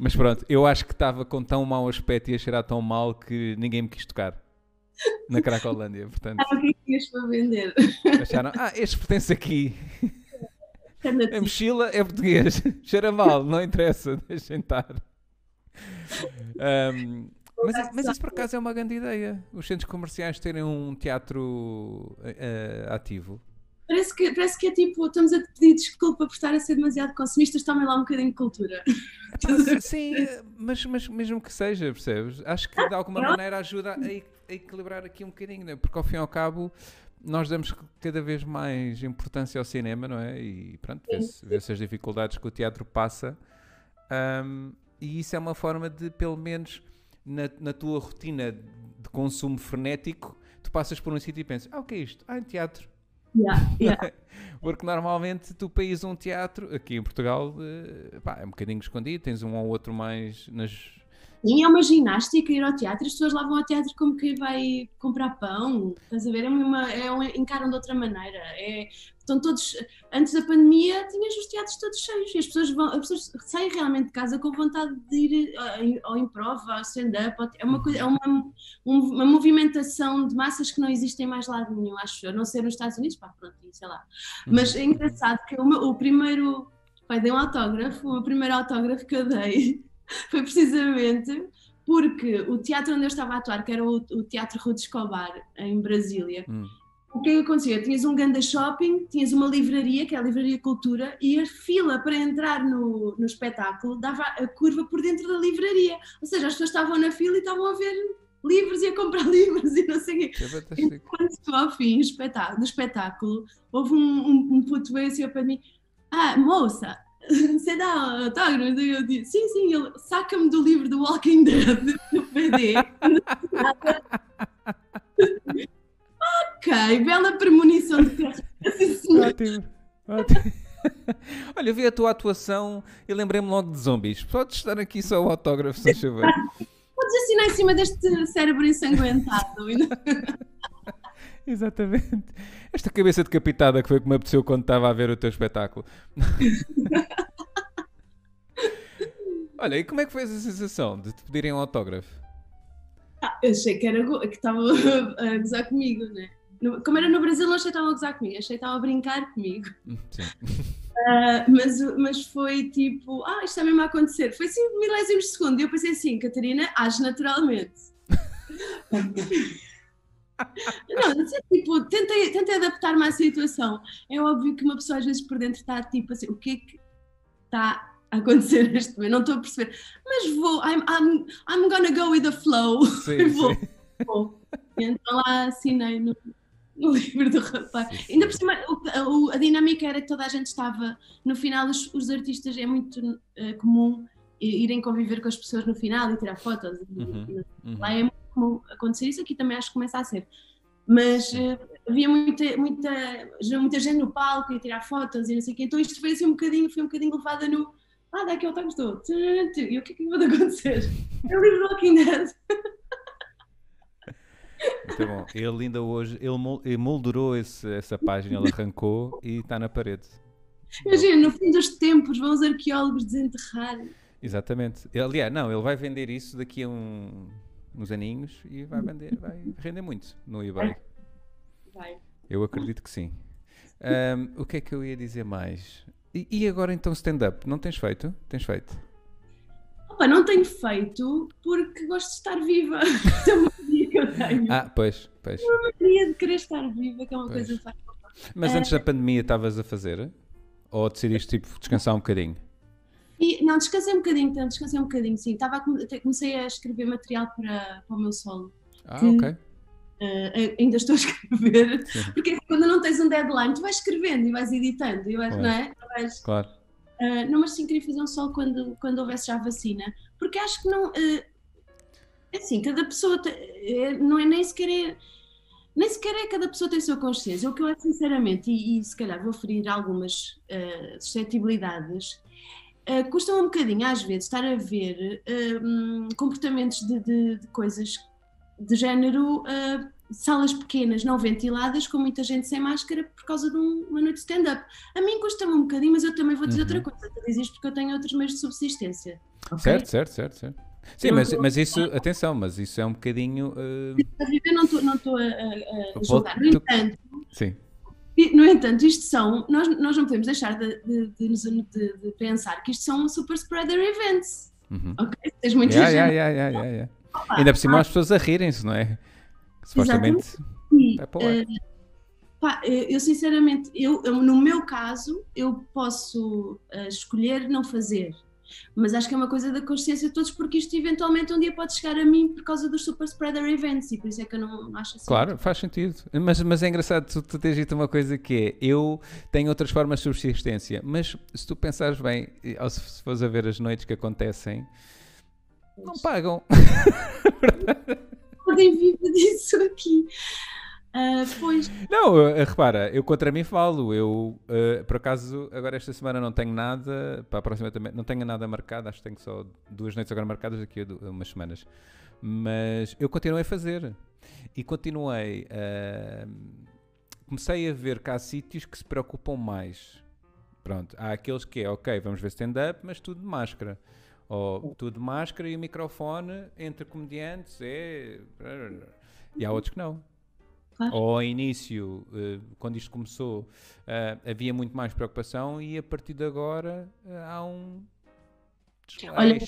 Mas pronto, eu acho que estava com tão mau aspecto e a cheirar tão mal que ninguém me quis tocar na Cracolândia. Portanto, o que é tinhas para vender? Acharam, ah, este pertence aqui. A mochila é português, cheira mal, não interessa, deixem estar. Um, mas, mas isso por acaso é uma grande ideia. Os centros comerciais terem um teatro uh, ativo. Parece que, parece que é tipo, estamos a pedir desculpa por estar a ser demasiado consumistas, também lá um bocadinho de cultura. Sim, mas, mas mesmo que seja, percebes? Acho que de alguma maneira ajuda a equilibrar aqui um bocadinho, né? porque ao fim e ao cabo nós damos cada vez mais importância ao cinema, não é? E pronto, vê-se vê as dificuldades que o teatro passa. Um, e isso é uma forma de, pelo menos, na, na tua rotina de consumo frenético, tu passas por um sítio e pensas, ah, o que é isto? Ah, em teatro. Yeah, yeah. Porque normalmente tu país um teatro, aqui em Portugal, uh, pá, é um bocadinho escondido, tens um ou outro mais nas. Sim, é uma ginástica ir ao teatro, as pessoas lá vão ao teatro como quem vai comprar pão, estás a ver? É uma, é um, encaram de outra maneira. É, estão todos, antes da pandemia, tinhas os teatros todos cheios e as pessoas, vão, as pessoas saem realmente de casa com vontade de ir eh, ao improv, ao stand-up, é uma, coisa, é uma, uma movimentação de massas que não existem mais lado nenhum, acho eu, a não ser nos Estados Unidos, pá, pronto, sei lá. Mas é engraçado que o, meu, o primeiro, pai, dei um autógrafo, o primeiro autógrafo que eu dei foi precisamente porque o teatro onde eu estava a atuar, que era o, o Teatro Rude Escobar, em Brasília, hum o que é acontecia? Tinhas um ganda shopping, tinhas uma livraria, que é a Livraria Cultura, e a fila para entrar no, no espetáculo dava a curva por dentro da livraria. Ou seja, as pessoas estavam na fila e estavam a ver livros e a comprar livros e não sei o quê. É quando ao fim do espetáculo, do espetáculo houve um, um, um puto veio assim para mim, ah, moça, você dá autógrafo? Eu disse, sim, sim, ele saca-me do livro do Walking Dead, do PD. Ok, bela premonição de terra. Ótimo, ótimo. Olha, eu vi a tua atuação e lembrei-me logo de zombies. Podes estar aqui só o autógrafo, se chover. Podes assinar em cima deste cérebro ensanguentado. Exatamente. Esta cabeça decapitada que foi que me apeteceu quando estava a ver o teu espetáculo. Olha, e como é que foi essa sensação de te pedirem um autógrafo? Ah, eu achei que era que estava a gozar comigo, né? Como era no Brasil, não achei que estava a gozar comigo, achei que estava a brincar comigo. Hum, sim. Uh, mas, mas foi tipo, ah, isto está mesmo a acontecer. Foi 5 milésimos de segundo. E eu pensei assim, Catarina, age naturalmente. não, não sei, tipo, tentei, tentei adaptar-me à situação. É óbvio que uma pessoa às vezes por dentro está tipo assim, o que é que está a acontecer neste momento, não estou a perceber, mas vou, I'm, I'm, I'm gonna go with the flow. Sim, vou, sim. vou. Então lá assinei no, no livro do rapaz. Sim, sim. Ainda por cima, o, a, a, dinâmica era que toda a gente estava, no final, os, os artistas é muito uh, comum irem conviver com as pessoas no final e tirar fotos. Uhum, uhum. Lá é muito comum acontecer isso, aqui também acho que começa a ser. Mas uh, havia muita, muita, muita gente no palco e tirar fotos e não sei o quê, então isto foi assim um bocadinho, foi um bocadinho levada no ah, daqui eu estou. E o que é que vai acontecer? É o livro do Walking Dead. Muito bom. Ele ainda hoje, ele moldurou esse, essa página, ele arrancou e está na parede. Imagina, no fim dos tempos vão os arqueólogos desenterrar. Exatamente. Aliás, não, ele vai vender isso daqui a um, uns aninhos e vai vender, vai render muito no eBay. Vai. Eu acredito que sim. Um, o que é que eu ia dizer mais? E, agora então stand-up? Não tens feito? Tens feito? Opa, não tenho feito porque gosto de estar viva. é uma mania que eu tenho. Ah, pois, pois. É uma mania de querer estar viva, que é uma pois. coisa fácil. Mas antes da pandemia estavas a fazer? Ou decidiste tipo, descansar um bocadinho? E, não, descansei um bocadinho, então, descansei um bocadinho, sim. Estava a, comecei a escrever material para, para o meu solo. Ah, que, ok. Uh, ainda estou a escrever, porque quando não tens um deadline, tu vais escrevendo e vais editando, e vais, claro. não é? Vais, claro. Uh, não, mas sim queria fazer um sol quando, quando houvesse já vacina, porque acho que não. Uh, é assim, cada pessoa. Te, é, não é nem sequer. É, nem sequer é cada pessoa tem a sua consciência. O que eu acho, sinceramente, e, e se calhar vou ferir algumas uh, suscetibilidades, uh, custa um bocadinho, às vezes, estar a ver uh, comportamentos de, de, de, coisas de género uh, salas pequenas, não ventiladas, com muita gente sem máscara por causa de um, uma noite de stand-up. A mim custa-me um bocadinho, mas eu também vou dizer uhum. outra coisa. Tu dizes porque eu tenho outros meios de subsistência. Okay? Certo, certo, certo, certo. Sim, mas, mas isso, atenção, mas isso é um bocadinho. Uh... Eu não estou não estou a, a, a julgar. No entanto, Sim. No entanto, isto são. Nós, nós não podemos deixar de, de, de, de pensar que isto são super spreader events. Uhum. Ok? Tens muito yeah, yeah, yeah, yeah, Ainda por cima, as pessoas a rirem-se, não é? Supostamente. É uh, pá, eu sinceramente, eu, eu, no meu caso, eu posso uh, escolher não fazer. Mas acho que é uma coisa da consciência de todos, porque isto eventualmente um dia pode chegar a mim por causa dos super spreader events e por isso é que eu não, não acho assim. Claro, faz sentido. Mas, mas é engraçado tu, tu teres dito uma coisa que é: eu tenho outras formas de subsistência, mas se tu pensares bem, ou se fores a ver as noites que acontecem, não pagam. Podem viver disso aqui. Uh, pois. Não, uh, repara, eu contra mim falo. Eu, uh, por acaso, agora esta semana não tenho nada. Para a próxima também não tenho nada marcado. Acho que tenho só duas noites agora marcadas daqui a umas semanas. Mas eu continuei a fazer. E continuei. comecei a ver que há sítios que se preocupam mais. Pronto, há aqueles que é, ok, vamos ver stand-up, mas tudo de máscara. Ou tudo de máscara e o microfone entre comediantes é. E há outros que não. Claro. Ou ao início, uh, quando isto começou, uh, havia muito mais preocupação e a partir de agora uh, há um Olha,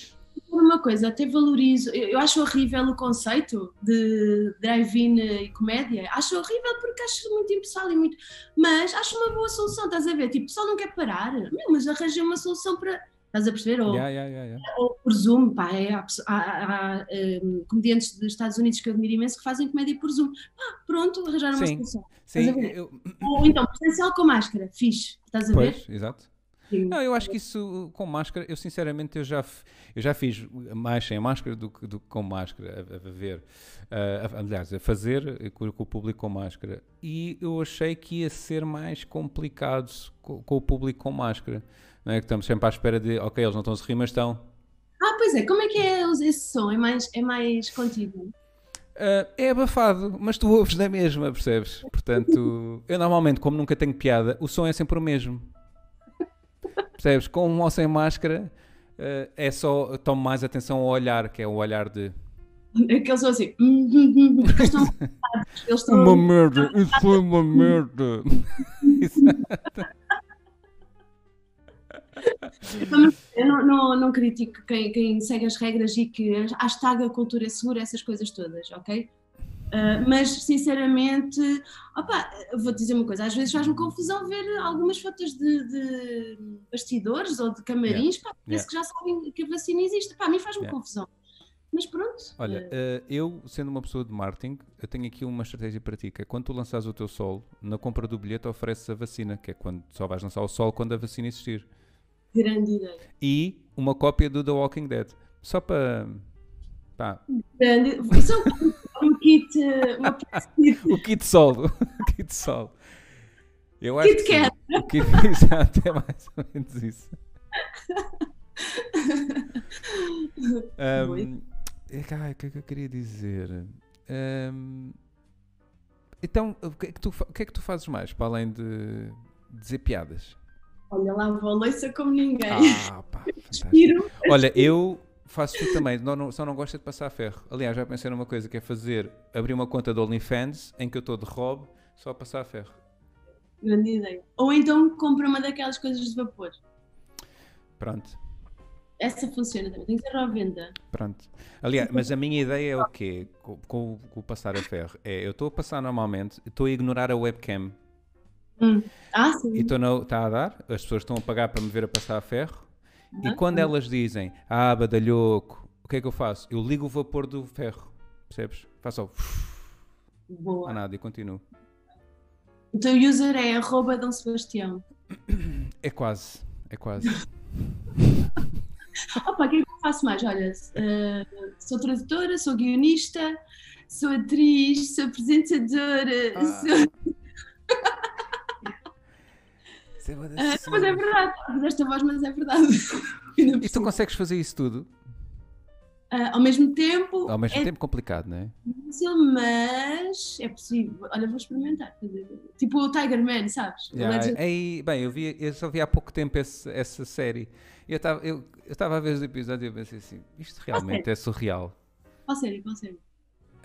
uma coisa, até valorizo, eu, eu acho horrível o conceito de drive-in e comédia, acho horrível porque acho muito impessoal e muito, mas acho uma boa solução, estás a ver? Tipo, o pessoal não quer parar, mas arranjei uma solução para Estás a perceber? Ou, yeah, yeah, yeah, ou por Zoom, pá, é, há, há, há um, comediantes dos Estados Unidos que eu admiro imenso que fazem comédia por Zoom. Pá, pronto, arranjaram uma solução. Sim, eu... Ou então, presencial com máscara, fixe, estás a ver? Pois, exato. Sim. Não, eu acho que isso com máscara, eu sinceramente eu já, eu já fiz mais sem máscara do que, do que com máscara, a, a ver, uh, aliás, a fazer com, com, o público com máscara. E eu achei que ia ser mais complicado com, com o público com máscara não é? Que estamos sempre à espera de, ok, eles não estão a se rir, mas estão. Ah, pois é, como é que é esse som? É mais, é mais contigo? Uh, é abafado, mas tu ouves da mesma, percebes? Portanto, eu normalmente, como nunca tenho piada, o som é sempre o mesmo. Percebes? Com ou sem máscara, uh, é só tomo mais atenção ao olhar, que é o olhar de. É que eles são assim. Porque estão. Eles estão... Uma merda, isso foi uma merda. Exato. Eu não, não, não critico quem, quem, segue as regras e que hashtag a cultura é segura, essas coisas todas, ok? Uh, mas sinceramente, opa, vou dizer uma coisa: às vezes faz-me confusão ver algumas fotos de, de bastidores ou de camarins, yeah. pá, parece yeah. que já sabem que a vacina existe. Pá, a mim faz-me yeah. confusão. Mas pronto. Olha, uh, eu, sendo uma pessoa de marketing, eu tenho aqui uma estratégia para ti, que é quando tu lanças o teu solo, na compra do bilhete ofereces a vacina, que é quando só vais lançar o solo quando a vacina existir. Grande ideia. E uma cópia do The Walking Dead. Só para. Pá. Grande. Isso é um, kit. Um o kit solo. o kit solo. Eu acho kit que. Sim. O kit, exato, é mais ou menos isso. um, ai, o que é que eu queria dizer? Um, então, o que, é que tu, o que é que tu fazes mais para além de dizer piadas? Olha, lavo a louça como ninguém. Ah, pá, Olha, eu faço tudo também, não, só não gosto de passar ferro. Aliás, já pensei numa coisa que é fazer, abrir uma conta do OnlyFans em que eu estou de robe só a passar ferro. Grande ideia. Ou então compra uma daquelas coisas de vapor. Pronto. Essa funciona também, tem que ser à venda. Pronto. Aliás, mas a minha ideia é o quê? Com, com, com o passar a ferro? É, eu estou a passar normalmente, estou a ignorar a webcam Hum. Ah, sim. E está a dar, as pessoas estão a pagar para me ver a passar a ferro. E quando elas dizem, ah, badalhoco, o que é que eu faço? Eu ligo o vapor do ferro, percebes? Faço só. Boa. A nada e continuo. O teu user é arroba Dom Sebastião. É quase, é quase. Opa, o que é que eu faço mais? Olha, uh, sou tradutora, sou guionista, sou atriz, sou apresentadora, ah. sou... Uh, mas é verdade, desta voz, mas é verdade. e tu consegues fazer isso tudo? Uh, ao mesmo tempo. Ao mesmo é tempo complicado, não é? Difícil, mas é possível. Olha, vou experimentar. Tipo o Tiger Man, sabes? Yeah, é, bem, eu, vi, eu só vi há pouco tempo esse, essa série. Eu estava eu, eu a ver os episódios e eu pensei assim: isto realmente é surreal. Qual série? Qual série?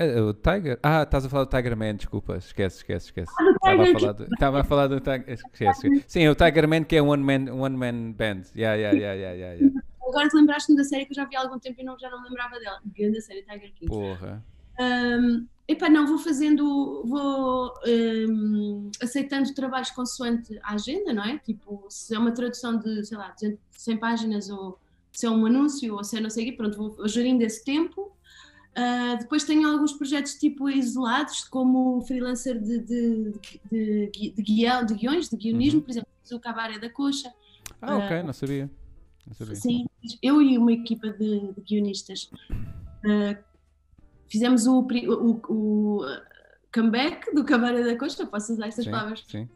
Uh, o Tiger? Ah, estás a falar do Tiger Man, desculpa, esquece, esquece, esquece. Ah, estava, a falar do, estava a falar do Tiger. Esquece. Sim, o Tiger Man que é One Man, one man Band. Yeah, yeah, yeah, yeah, yeah, yeah. Agora te lembraste-me da série que eu já vi há algum tempo e não, já não lembrava dela. Grande série Tiger King. Porra. Um, epá, não, vou fazendo, vou um, aceitando trabalhos consoante a agenda, não é? Tipo, se é uma tradução de, sei lá, 100 páginas ou se é um anúncio ou se é não sei o quê, pronto, vou gerindo esse tempo Uh, depois tenho alguns projetos tipo isolados, como freelancer de, de, de, de, guião, de guiões, de guionismo, uhum. por exemplo, o Cabaré da Coxa. Ah, ok, uh, não, sabia. não sabia. Sim, eu e uma equipa de, guionistas uh, fizemos o, o, o, comeback do Cabaré da Coxa, posso usar essas sim, palavras? Sim.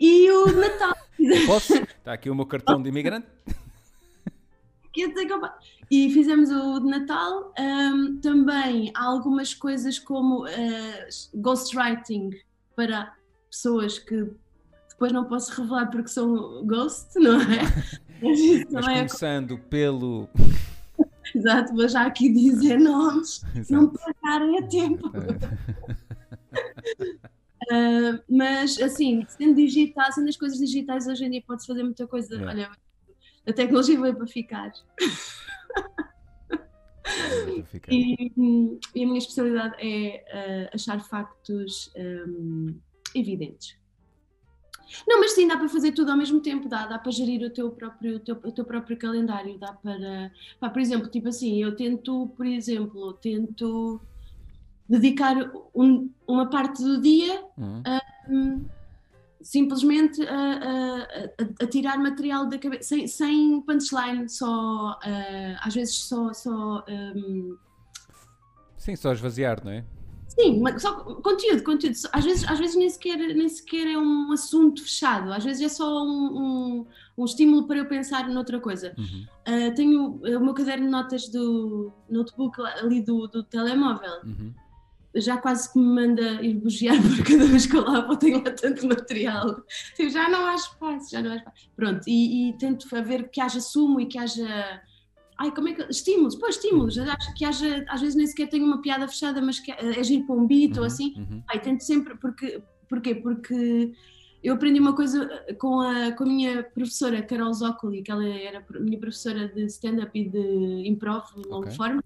E o Natal. Posso? Está aqui o meu cartão de imigrante. E fizemos o de Natal. Um, também há algumas coisas como uh, ghostwriting para pessoas que depois não posso revelar porque são ghost, não é? Mas, Mas é começando é... pelo. Exato, vou já aqui dizer nomes, Exato. não percarem a tempo. uh, mas assim, sendo digital, sendo as coisas digitais hoje em dia pode-se fazer muita coisa. Yeah. Olha, a tecnologia veio para ficar. E, e, a minha especialidade é uh, achar factos um, evidentes. Não, mas sim, dá para fazer tudo ao mesmo tempo, dá, dá para gerir o teu próprio, o teu, o teu próprio calendário, dá para, pá, por exemplo, tipo assim, eu tento, por exemplo, tento dedicar um, uma parte do dia uhum. a, um, simplesmente a, a, a, tirar material da cabeça, sem, sem punchline, só, uh, às vezes só. só um... Sim, só esvaziar, não é? Sim, só conteúdo, conteúdo. Às vezes, às vezes nem, sequer, nem sequer é um assunto fechado, às vezes é só um, um, um estímulo para eu pensar noutra coisa. Uhum. Uh, tenho o meu caderno de notas do notebook ali do, do telemóvel. Uhum já quase que me manda ir bugiar por cada vez que eu lá vou, tenho lá tanto material. Tipo, já não há espaço, já não há espaço. Pronto, e, e tento ver que haja sumo e que haja. Ai, como é que. Estímulos, pois, estímulos. Acho que haja. Às vezes nem sequer tenho uma piada fechada, mas que é agir para um beat uhum, ou assim. Uhum. Ai, tento sempre. Porque, porquê? Porque eu aprendi uma coisa com a, com a minha professora Carol Zócoli, que ela era minha professora de stand-up e de improv, long okay. form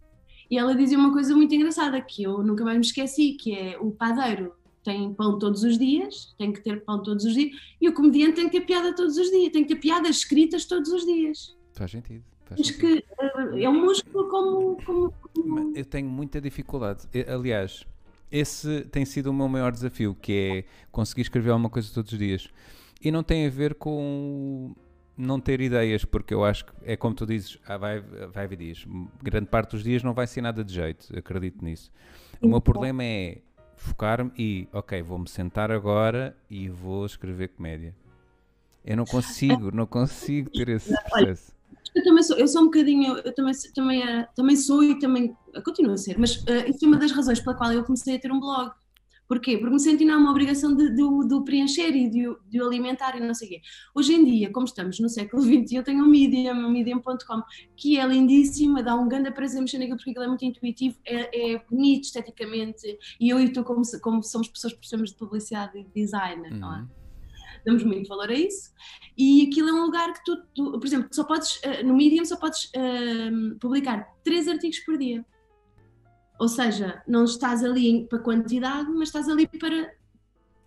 e ela dizia uma coisa muito engraçada que eu nunca mais me esqueci, que é o padeiro tem pão todos os dias, tem que ter pão todos os dias, e o comediante tem que ter piada todos os dias, tem que ter piadas escritas todos os dias. Faz sentido. Faz sentido. que eh, é um músculo como, como, como, Eu tenho muita dificuldade. Aliás, esse tem sido o meu maior desafio, que é conseguir escrever alguma coisa todos os dias. E não tem a ver com não ter ideias, porque eu acho que é como tu dizes, ah, vai, vai haver dias. Grande parte dos dias não vai ser nada de jeito, acredito nisso. O meu problema é focar-me e, ok, vou-me sentar agora e vou escrever comédia. Eu não consigo, não consigo ter esse processo. Eu também sou, eu sou um bocadinho, eu também, também, eh, também sou e também continuo a ser, mas uh, isso é uma das razões pela qual eu comecei a ter um blog Porquê? Porque me senti não uma obrigação de, de, de preencher e de, de o alimentar e não sei o quê. Hoje em dia, como estamos no século XX, eu tenho um Medium, um Medium.com, que é lindíssimo, dá um grande prazer mexer naquilo porque é muito intuitivo, é, é bonito esteticamente e eu e tu, como, como somos pessoas que precisamos de publicidade e design, uhum. não é? Uhum. Damos muito valor a isso. E aquilo é um lugar que tu, tu por exemplo, só podes, uh, no Medium só podes uh, publicar três artigos por dia. Ou seja, não estás ali para quantidade, mas estás ali para,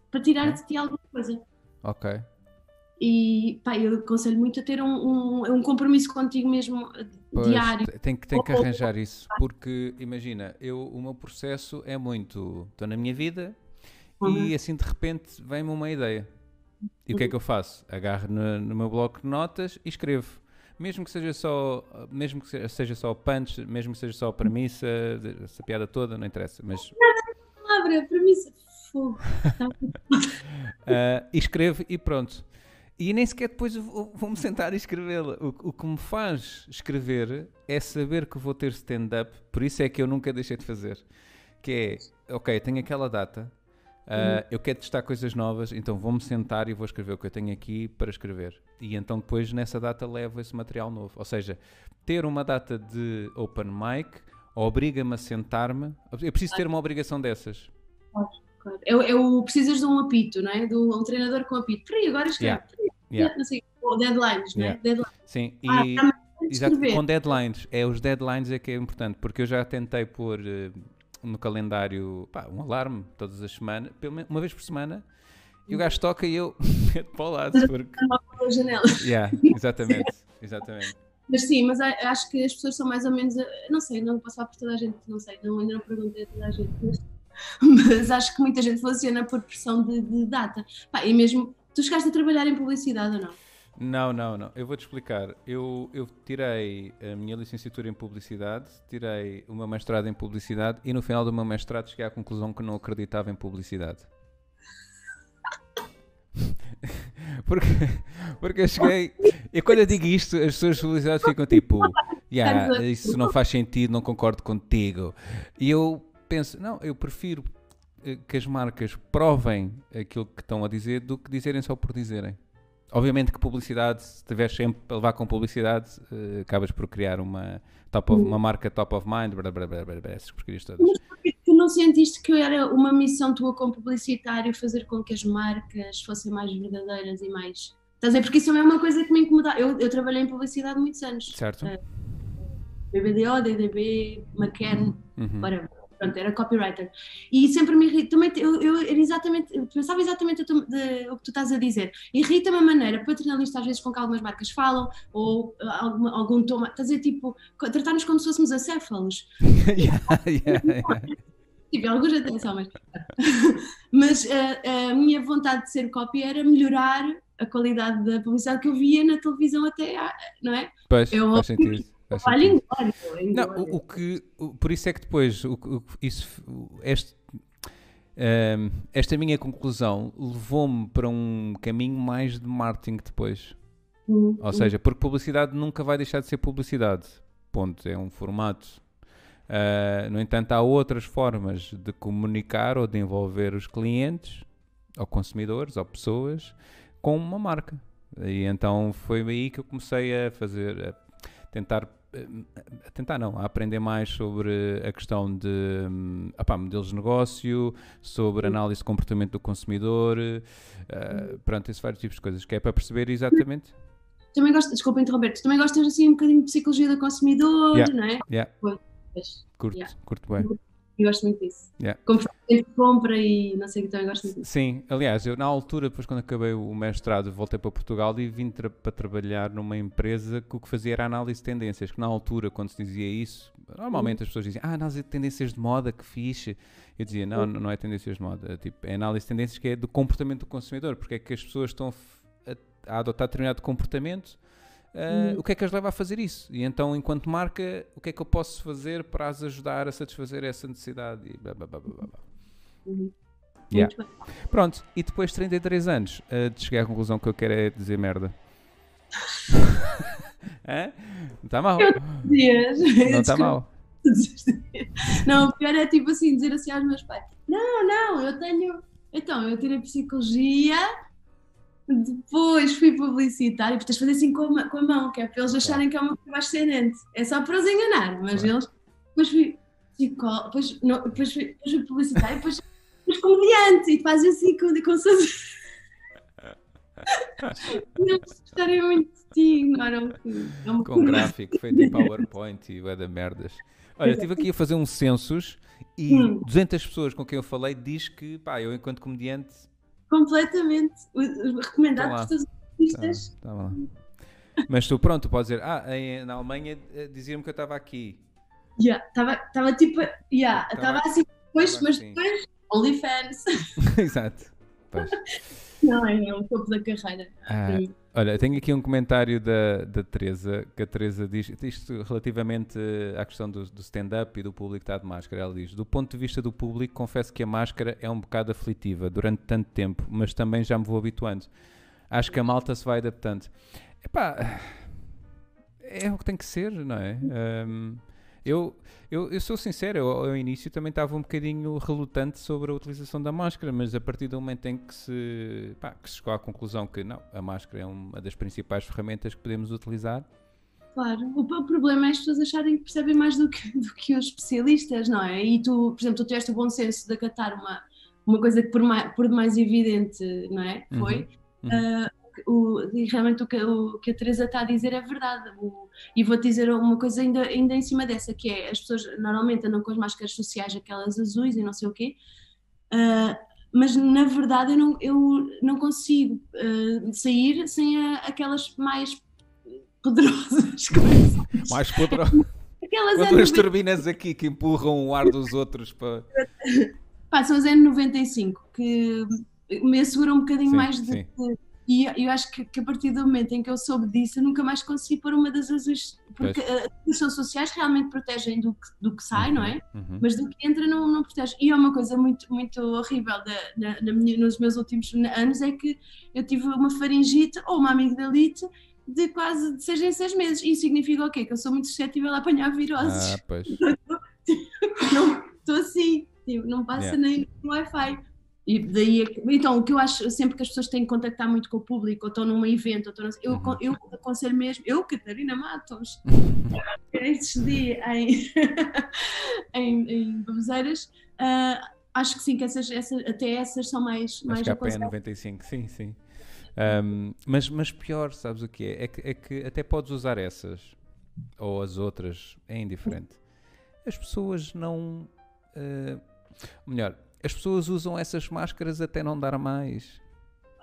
para tirar de ti alguma coisa. Ok. E pá, eu aconselho muito a ter um, um, um compromisso contigo mesmo pois, diário. Tem que, tem que arranjar isso, porque imagina, eu, o meu processo é muito. Estou na minha vida uhum. e assim de repente vem-me uma ideia. E uhum. o que é que eu faço? Agarro no, no meu bloco de notas e escrevo. Mesmo que seja só, mesmo que seja só punch, mesmo que seja só a premissa, essa piada toda, não interessa, mas... Palavra, premissa, fogo. uh, escreve e pronto. E nem sequer depois vou-me sentar e escrevê-la. O, o, que me faz escrever é saber que vou ter stand-up, por isso é que eu nunca deixei de fazer. Que é, ok, tenho aquela data, uh, eu quero testar coisas novas, então vou-me sentar e vou escrever o que eu tenho aqui para escrever. E então depois nessa data levo esse material novo. Ou seja, ter uma data de open mic obriga-me a sentar-me. Eu preciso ter uma obrigação dessas. Claro. É, é o precisas de um apito, não é? De um, um treinador com apito. Peraí, agora escreve. Yeah. Yeah. Não sei, deadlines, yeah. não é? Deadlines. Sim, ah, e, ah, exato, com deadlines. É os deadlines é que é importante, porque eu já tentei pôr uh, no calendário pá, um alarme todas as semanas, uma vez por semana, e o gajo toca e eu meto para o lado. Porque... janela. Yeah, exatamente, exatamente. Mas sim, mas acho que as pessoas são mais ou menos, não sei, não posso falar por toda a gente, não sei, não, ainda não perguntei a toda a gente, mas, mas acho que muita gente funciona por pressão de, de data. Pá, e mesmo Tu chegaste a trabalhar em publicidade ou não? Não, não, não. Eu vou-te explicar. Eu, eu tirei a minha licenciatura em publicidade, tirei meu mestrado em publicidade e no final do meu mestrado cheguei à conclusão que não acreditava em publicidade. porque, porque eu cheguei. E quando eu digo isto, as pessoas de publicidade ficam tipo: yeah, Isso não faz sentido, não concordo contigo. E eu penso: Não, eu prefiro eh, que as marcas provem aquilo que estão a dizer do que dizerem só por dizerem. Obviamente que publicidade, se estiveres sempre a levar com publicidade, uh, acabas por criar uma, top of, uma marca top of mind, blá, blá, blá, blá, blá, essas porcarias todas. Mas porquê tu não sentiste que era uma missão tua como publicitário fazer com que as marcas fossem mais verdadeiras e mais... Estás a dizer? Porque isso é uma coisa que me incomoda. Eu, eu trabalhei em publicidade muitos anos. Certo. Uh, eh, BBDO, DDB, McCann, uhum. whatever pronto, era copywriter. E sempre me irrita, também eu, eu era exatamente, eu pensava exatamente o, de, o que tu estás a dizer. Irrita-me a maneira paternalista às vezes com que algumas marcas falam, ou uh, algum, algum tom, estás a dizer, tipo, tratar-nos como se fôssemos acéfalos. yeah, yeah, yeah. Tive alguns atenção, mas. mas uh, a minha vontade de ser copy era melhorar a qualidade da publicidade que eu via na televisão até, não é? Pois, eu, faz sentido Olha, não, o, o, que, o, por isso é que depois o, o isso, este, um, ehm, esta minha conclusão levou-me para um caminho mais de marketing depois. Uhum. Ou seja, porque publicidade nunca vai deixar de ser publicidade. Ponto. É um formato. Uh, no entanto, há outras formas de comunicar ou de envolver os clientes, ou consumidores, ou pessoas, com uma marca. E então foi aí que eu comecei a fazer, a tentar eh, tentar não, a aprender mais sobre a questão de um, opá, modelos de negócio, sobre análise de comportamento do consumidor, uh, pronto, esses vários tipos de coisas, que é para perceber exatamente. Também gosto, desculpa interromper, tu também gostas assim um bocadinho de psicologia do consumidor, yeah. não é? Yeah. Pois, curto, yeah. curto bem. Eu gosto muito disso. Yeah. Compra e não sei o que também gosto muito disso. Sim, aliás, eu na altura, depois quando acabei o mestrado, voltei para Portugal e vim tra para trabalhar numa empresa que o que fazia era análise de tendências. Que na altura, quando se dizia isso, normalmente as pessoas diziam, ah, análise de tendências de moda, que fixe. Eu dizia, não, não é tendências de moda, é, tipo, é análise de tendências que é do comportamento do consumidor, porque é que as pessoas estão a, a adotar determinado comportamento Uh, o que é que as leva a fazer isso? E então, enquanto marca, o que é que eu posso fazer para as ajudar a satisfazer essa necessidade? E blá, blá, blá, blá, blá. Uhum. Yeah. Pronto, e depois de 33 anos, uh, cheguei à conclusão que eu quero é dizer merda. Não está mal. Não está mal. Não, o pior é tipo assim, dizer assim aos meus pais: Não, não, eu tenho. Então, eu tirei psicologia depois fui publicitar e tens de fazer assim com a, com a, mão, que é para eles acharem que é uma coisa ascendente. É só para os enganar, mas claro. eles. Depois fui psicólogo, depois, não, depois, fui, depois fui publicitar e depois, depois comediante e fazem assim com, com seus. Eles gostarem muito de ti, ignoram é Com gráfico feito em PowerPoint e é da merdas. Olha, estive aqui a fazer um census e hum. 200 pessoas com quem eu falei diz que, pá, eu enquanto comediante completamente recomendado tá por todos os artistas. Tá, tá Mas tu, pronto, podes dizer, ah, em, na Alemanha eh, diziam-me que eu estava aqui. Estava yeah, tipo, yeah, estava assim, depois, mas assim. depois, OnlyFans. Exato. Pois. Não, é, é o topo da carreira. Ah, Olha, tenho aqui um comentário da, da Teresa, que a Teresa diz, isto relativamente à questão do, do stand-up e do público estar de máscara. Ela diz: Do ponto de vista do público, confesso que a máscara é um bocado aflitiva durante tanto tempo, mas também já me vou habituando. Acho que a malta se vai adaptando. Epá, é o que tem que ser, não é? Um, eu, eu, eu sou sincero, eu, ao início também estava um bocadinho relutante sobre a utilização da máscara, mas a partir do momento em que se, pá, que se chegou à conclusão que não, a máscara é uma das principais ferramentas que podemos utilizar. Claro, o, problema é as pessoas acharem que percebem mais do que, do que os especialistas, não é? E tu, por exemplo, tu tiveste o bom senso de acatar uma, uma coisa que por mais, por mais evidente, não é? Foi. Uhum. Uhum. Uh, o, realmente o que, o que, a Teresa está a dizer é verdade. O, e vou-te dizer uma coisa ainda, ainda em cima dessa, que é as pessoas normalmente andam com as máscaras sociais, aquelas azuis e não sei o quê, uh, mas na verdade eu não, eu não consigo uh, sair sem a, aquelas mais poderosas. mais poderosas. Aquelas Com as turbinas aqui que empurram o ar dos outros para. Pá, são as N95 que me asseguram um bocadinho sim, mais de, de, e eu acho que, que, a partir do momento em que eu soube disso, eu nunca mais consegui pôr uma das azuis. Porque as redes sociais realmente protegem do que, do que sai, uhum, não é? Uhum. Mas do que entra não, não protege. E é uma coisa muito, muito horrível da, na, na minha, nos meus últimos anos: é que eu tive uma faringite ou uma amigdalite de quase de seis em seis meses. E isso significa o quê? Que eu sou muito suscetível a apanhar viroses. Ah, pois. estou assim, tipo, não passa yeah. nem no Wi-Fi. E daí, é então, o que eu acho sempre que as pessoas têm que contactar muito com o público, ou estão num evento, ou estão, eu, uhum. eu aconselho mesmo, eu, Catarina Matos, dias em, em, em Baboseiras, uh, acho que sim, que essas, essas, até essas são mais. Mas mais KPN 95, sim, sim. Um, mas, mas pior, sabes o que é? É que, é que até podes usar essas ou as outras, é indiferente. As pessoas não. Uh, melhor, as pessoas usam essas máscaras até não dar mais.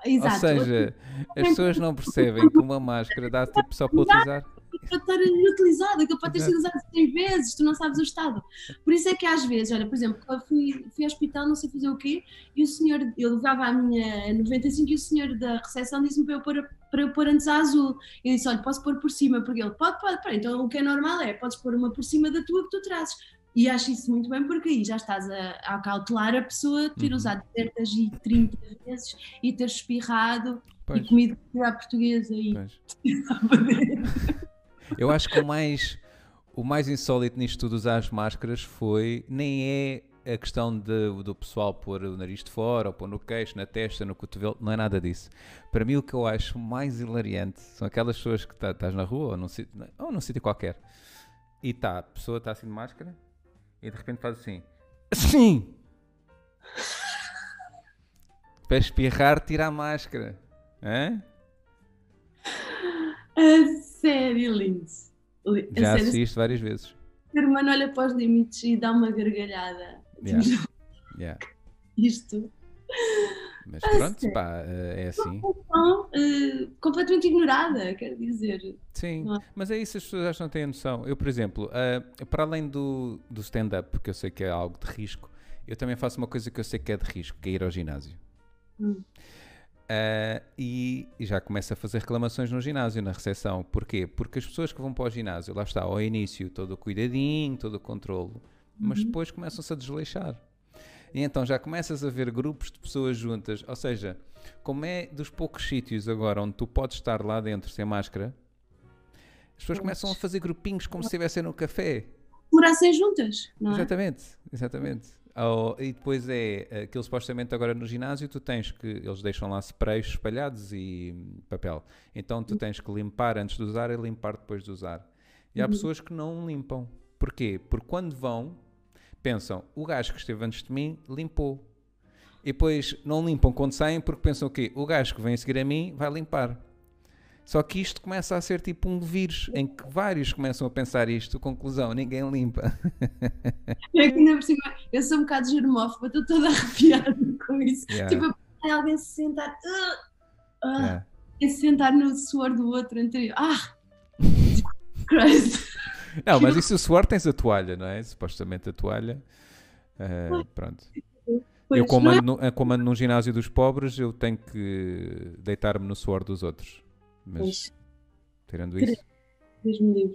Exato. Ou seja, as pessoas não percebem que uma máscara dá tipo só para utilizar. Para estar inutilizada, que pode ter sido usada 100 vezes, tu não sabes o estado. Por isso é que às vezes, olha, por exemplo, eu fui, fui ao hospital, não sei fazer o quê, e o senhor, eu levava a minha 95 e o senhor da recepção disse-me para eu pôr para eu pôr antes a azul. Eu disse, olha, posso pôr por cima, porque ele pode, pode, pode. Então o que é normal é, podes pôr uma por cima da tua que tu trazes. E acho isso muito bem porque aí já estás a, a cautelar a pessoa ter uhum. usado certas e 30 vezes e ter espirrado pois. e comido comida portuguesa e Eu acho que o mais, o mais insólito nisto tudo usar as máscaras foi nem é a questão de, do pessoal pôr o nariz de fora, ou pôr no queixo, na testa, no cotovelo, não é nada disso. Para mim, o que eu acho mais hilariante são aquelas pessoas que tá, estás na rua ou num, ou num sítio qualquer e tá, a pessoa está assim de máscara e de repente faz assim. Assim! Para espirrar, tira a máscara. Hã? A sério, lindo. Já assisto várias vezes. O ser humano olha para os limites e dá uma gargalhada. Yeah. yeah. Isto. Mas pronto, pá, eh, é assim. Não, uh, completamente ignorada, quer dizer. Sim, não. mas é isso, as pessoas acham que têm noção. Eu, por exemplo, uh, para além do, do stand-up, que eu sei que é algo de risco, eu também faço uma coisa que eu sei que é de risco, que é ir ao ginásio. Hum. Uh, e, e, já começa a fazer reclamações no ginásio, na recepção. Porquê? Porque as pessoas que vão para o ginásio, lá está, ao início, todo o cuidadinho, todo o controle, mas uhum. depois começam-se a desleixar. E então já começas a ver grupos de pessoas juntas, ou seja, como é dos poucos sítios agora onde tu podes estar lá dentro sem máscara, as pessoas começam a fazer grupinhos como se estivessem no café. Morassem juntas, não é? Exatamente, exatamente. Oh, e depois é aquilo supostamente agora no ginásio tu tens que eles deixam lá sprays espalhados e papel então tu tens que limpar antes de usar e limpar depois de usar e há uhum. pessoas que não limpam porquê? porque quando vão pensam, o gajo que esteve antes de mim limpou. E depois não limpam quando saem porque pensam o quê? O gajo que vem a seguir a mim vai limpar. Só que isto começa a ser tipo um vírus em que vários começam a pensar isto. Conclusão, ninguém limpa. É que ainda por cima, eu sou um bocado germófoba, estou toda arrepiada com isso. Yeah. Tipo, alguém se sentar. Uh, uh, yeah. se sentar no suor do outro anterior. Ah! Christ! Não, mas isso o suor tens a toalha, não é? Supostamente a toalha. Uh, pronto. Eu comando, é? comando num ginásio dos pobres, eu tenho que deitar-me no suor dos outros. Mas tirando isso. Mesmo.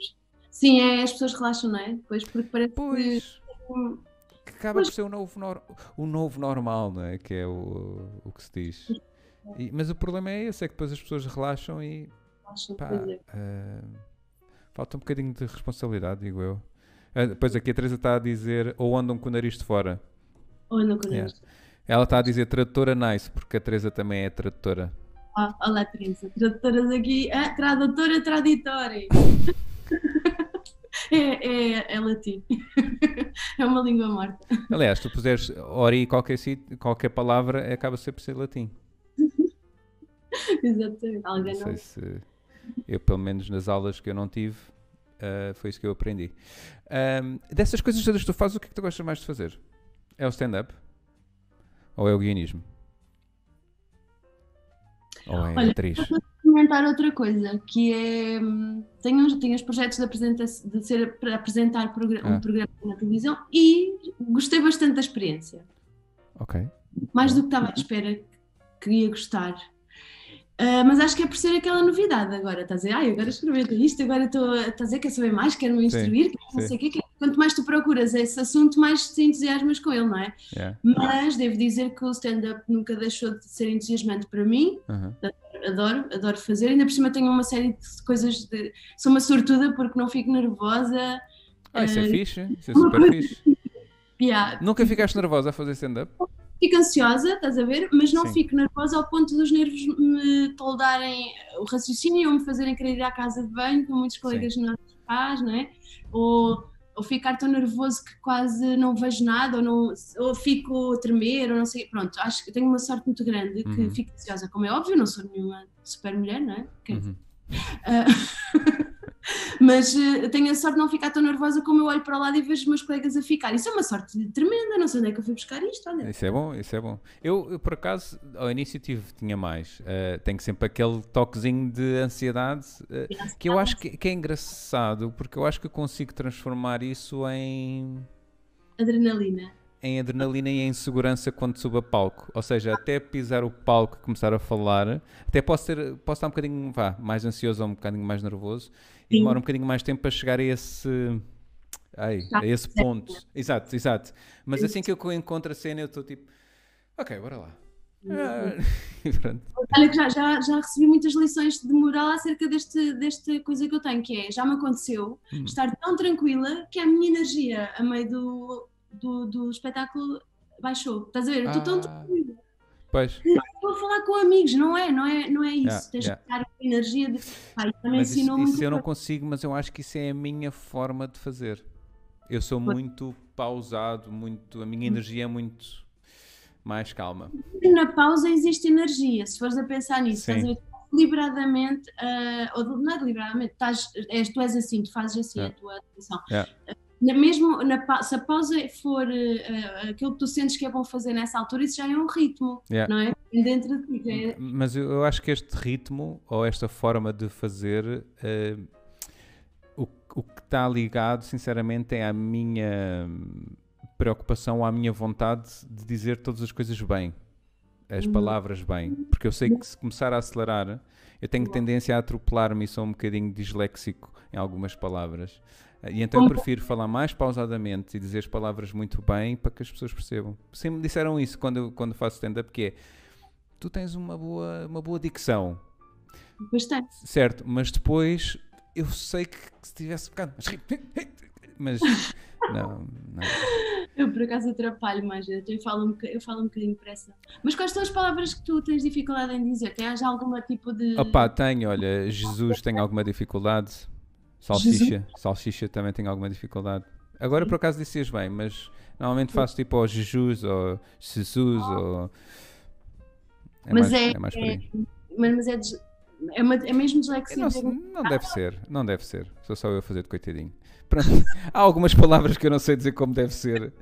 Sim, é, as pessoas relaxam, não é? Pois, porque parece Pois. que. Que acaba Pois. por ser o novo, nor- o novo normal, não é? Que é o, o que se diz. E- mas o problema é esse, é que depois as pessoas relaxam e relaxam, pá, pois é. ah, falta um bocadinho de responsabilidade, digo eu. Ah, depois aqui a Teresa está a dizer ou andam com o nariz de fora. Ou não conheço. Yeah. Ela está a dizer tradutora nice, porque a Teresa também é tradutora. Ah, olá, Teresa. Tradutoras aqui. Ah, tradutora traditória. é, é, é latim. é uma língua morta. Aliás, tu puseres ori qualquer, qualquer palavra, acaba sempre por ser latim. Exatamente. Não Alguém não. sei se eu, pelo menos nas aulas que eu não tive, ah, foi isso que eu aprendi. Ahm, dessas coisas todas que tu fazes, o que é que tu gostas mais de fazer? É o stand-up? Ou é o guionismo? Ou é Olha, atriz? comentar outra coisa, que é. hum, Tenho, uns- tenho os projetos de, apresenta de ser para apresentar progra- Ah. um programa na televisão e gostei bastante da experiência. Ok. Mais do que estava à espera que ia gostar. Ah, mas acho que é por ser aquela novidade agora. Estás a dizer, ai, agora escrever isto, agora estou a dizer, quer saber mais, quero-me instruir, quero não sei o quê. quero- Quanto mais tu procuras esse assunto, mais te entusiasmas com ele, não é? Yeah. Mas devo dizer que o stand-up nunca deixou de ser entusiasmante para mim. Aham. adoro, adoro fazer. Ainda por cima tenho uma série de coisas de. Sou uma sortuda porque não fico nervosa. Ah, isso é Ah, fixe. Isso é super fixe. Yeah. Nunca ficaste nervosa a fazer stand-up? Fico ansiosa, estás a ver? Mas não Sim. fico nervosa ao ponto dos nervos me toldarem o raciocínio ou me fazerem querer ir à casa de banho, como muitos colegas nossos faz, não é? Ou, ou ficar tão nervoso que quase não vejo nada, ou, não, ou fico a tremer, ou não sei. Pronto, acho que tenho uma sorte muito grande que Uhum. fico ansiosa, como é óbvio, não sou nenhuma super mulher, não é? Quer Uhum. Ah, mas eh, tenho a sorte de não ficar tão nervosa como eu olho para o lado e vejo os meus colegas a ficar. Isso é uma sorte tremenda, não sei onde é que eu fui buscar isto, olha. Isso é bom, isso é bom. Eu, eu, por acaso, ao início tive, tinha mais. Eh, tenho sempre aquele toquezinho de ansiedade eh, que eu acho que, que é engraçado, porque eu acho que eu consigo transformar isso em, Adrenalina. em adrenalina e em segurança quando subo a palco. Ou seja, até pisar o palco e começar a falar, até posso, ter, posso estar um bocadinho vá, mais ansioso ou um bocadinho mais nervoso e demora um bocadinho mais tempo para chegar a esse. Ai, a esse ponto. Exato, exato. Mas assim que eu encontro a cena, eu estou tipo, ok, bora lá. Ah. Olha que já, já, já recebi muitas lições de moral acerca deste, desta coisa que eu tenho, que é, já me aconteceu Hum. estar tão tranquila que a minha energia a meio do, do, do espetáculo baixou. Estás a ver? Eu estou tão Ah. tranquila. Pois, Estou a falar com amigos, não é? Não é, não é isso. Yeah, Tens yeah. que estar com energia de. Isso também mas isso, isso muito. eu não consigo, mas eu acho que isso é a minha forma de fazer. Eu sou muito pausado, muito, a minha energia é muito mais calma. Na pausa existe energia, se fores a pensar nisso, Sim. estás a ver? Deliberadamente, ah, ou não é deliberadamente, estás, és, tu és assim, tu fazes assim Yeah. a tua atenção. Yeah. Na- mesmo na, se a pausa for ah, aquilo que tu sentes que é bom fazer nessa altura, isso já é um ritmo, Yeah. não é? Dentro de ti. é- Mas eu, acho que este ritmo ou esta forma de fazer, eh, o, o que está ligado, sinceramente, é à minha preocupação, à minha vontade de dizer todas as coisas bem, as Uhum. palavras bem, porque eu sei que se começar a acelerar, eu tenho tendência a atropelar-me e sou um bocadinho disléxico em algumas palavras. Eh, E então eu Como- prefiro falar mais pausadamente e dizer as palavras muito bem para que as pessoas percebam. Sempre me disseram isso quando, quando faço stand-up, que é tu tens uma boa, uma boa dicção, Bastante. certo, mas depois eu sei que, que se tivesse ficado mas não, não. Eu por acaso atrapalho mais, eu, falo um, eu falo um bocadinho depressa. Mas quais são as palavras que tu tens dificuldade em dizer? Tens algum tipo de. Opa, tenho, olha, Jesus tem alguma dificuldade, salsicha, salsicha também tem alguma dificuldade. Agora por acaso dizias bem, mas normalmente faço tipo ó Jesus ou Jesus ou é Mas mais, é- mais por aí. Mas, é, é, uma- é mesmo dislexia. Não, não deve ser, não deve ser. Sou só eu a fazer de coitadinho. Pronto. Há algumas palavras que eu não sei dizer como deve ser.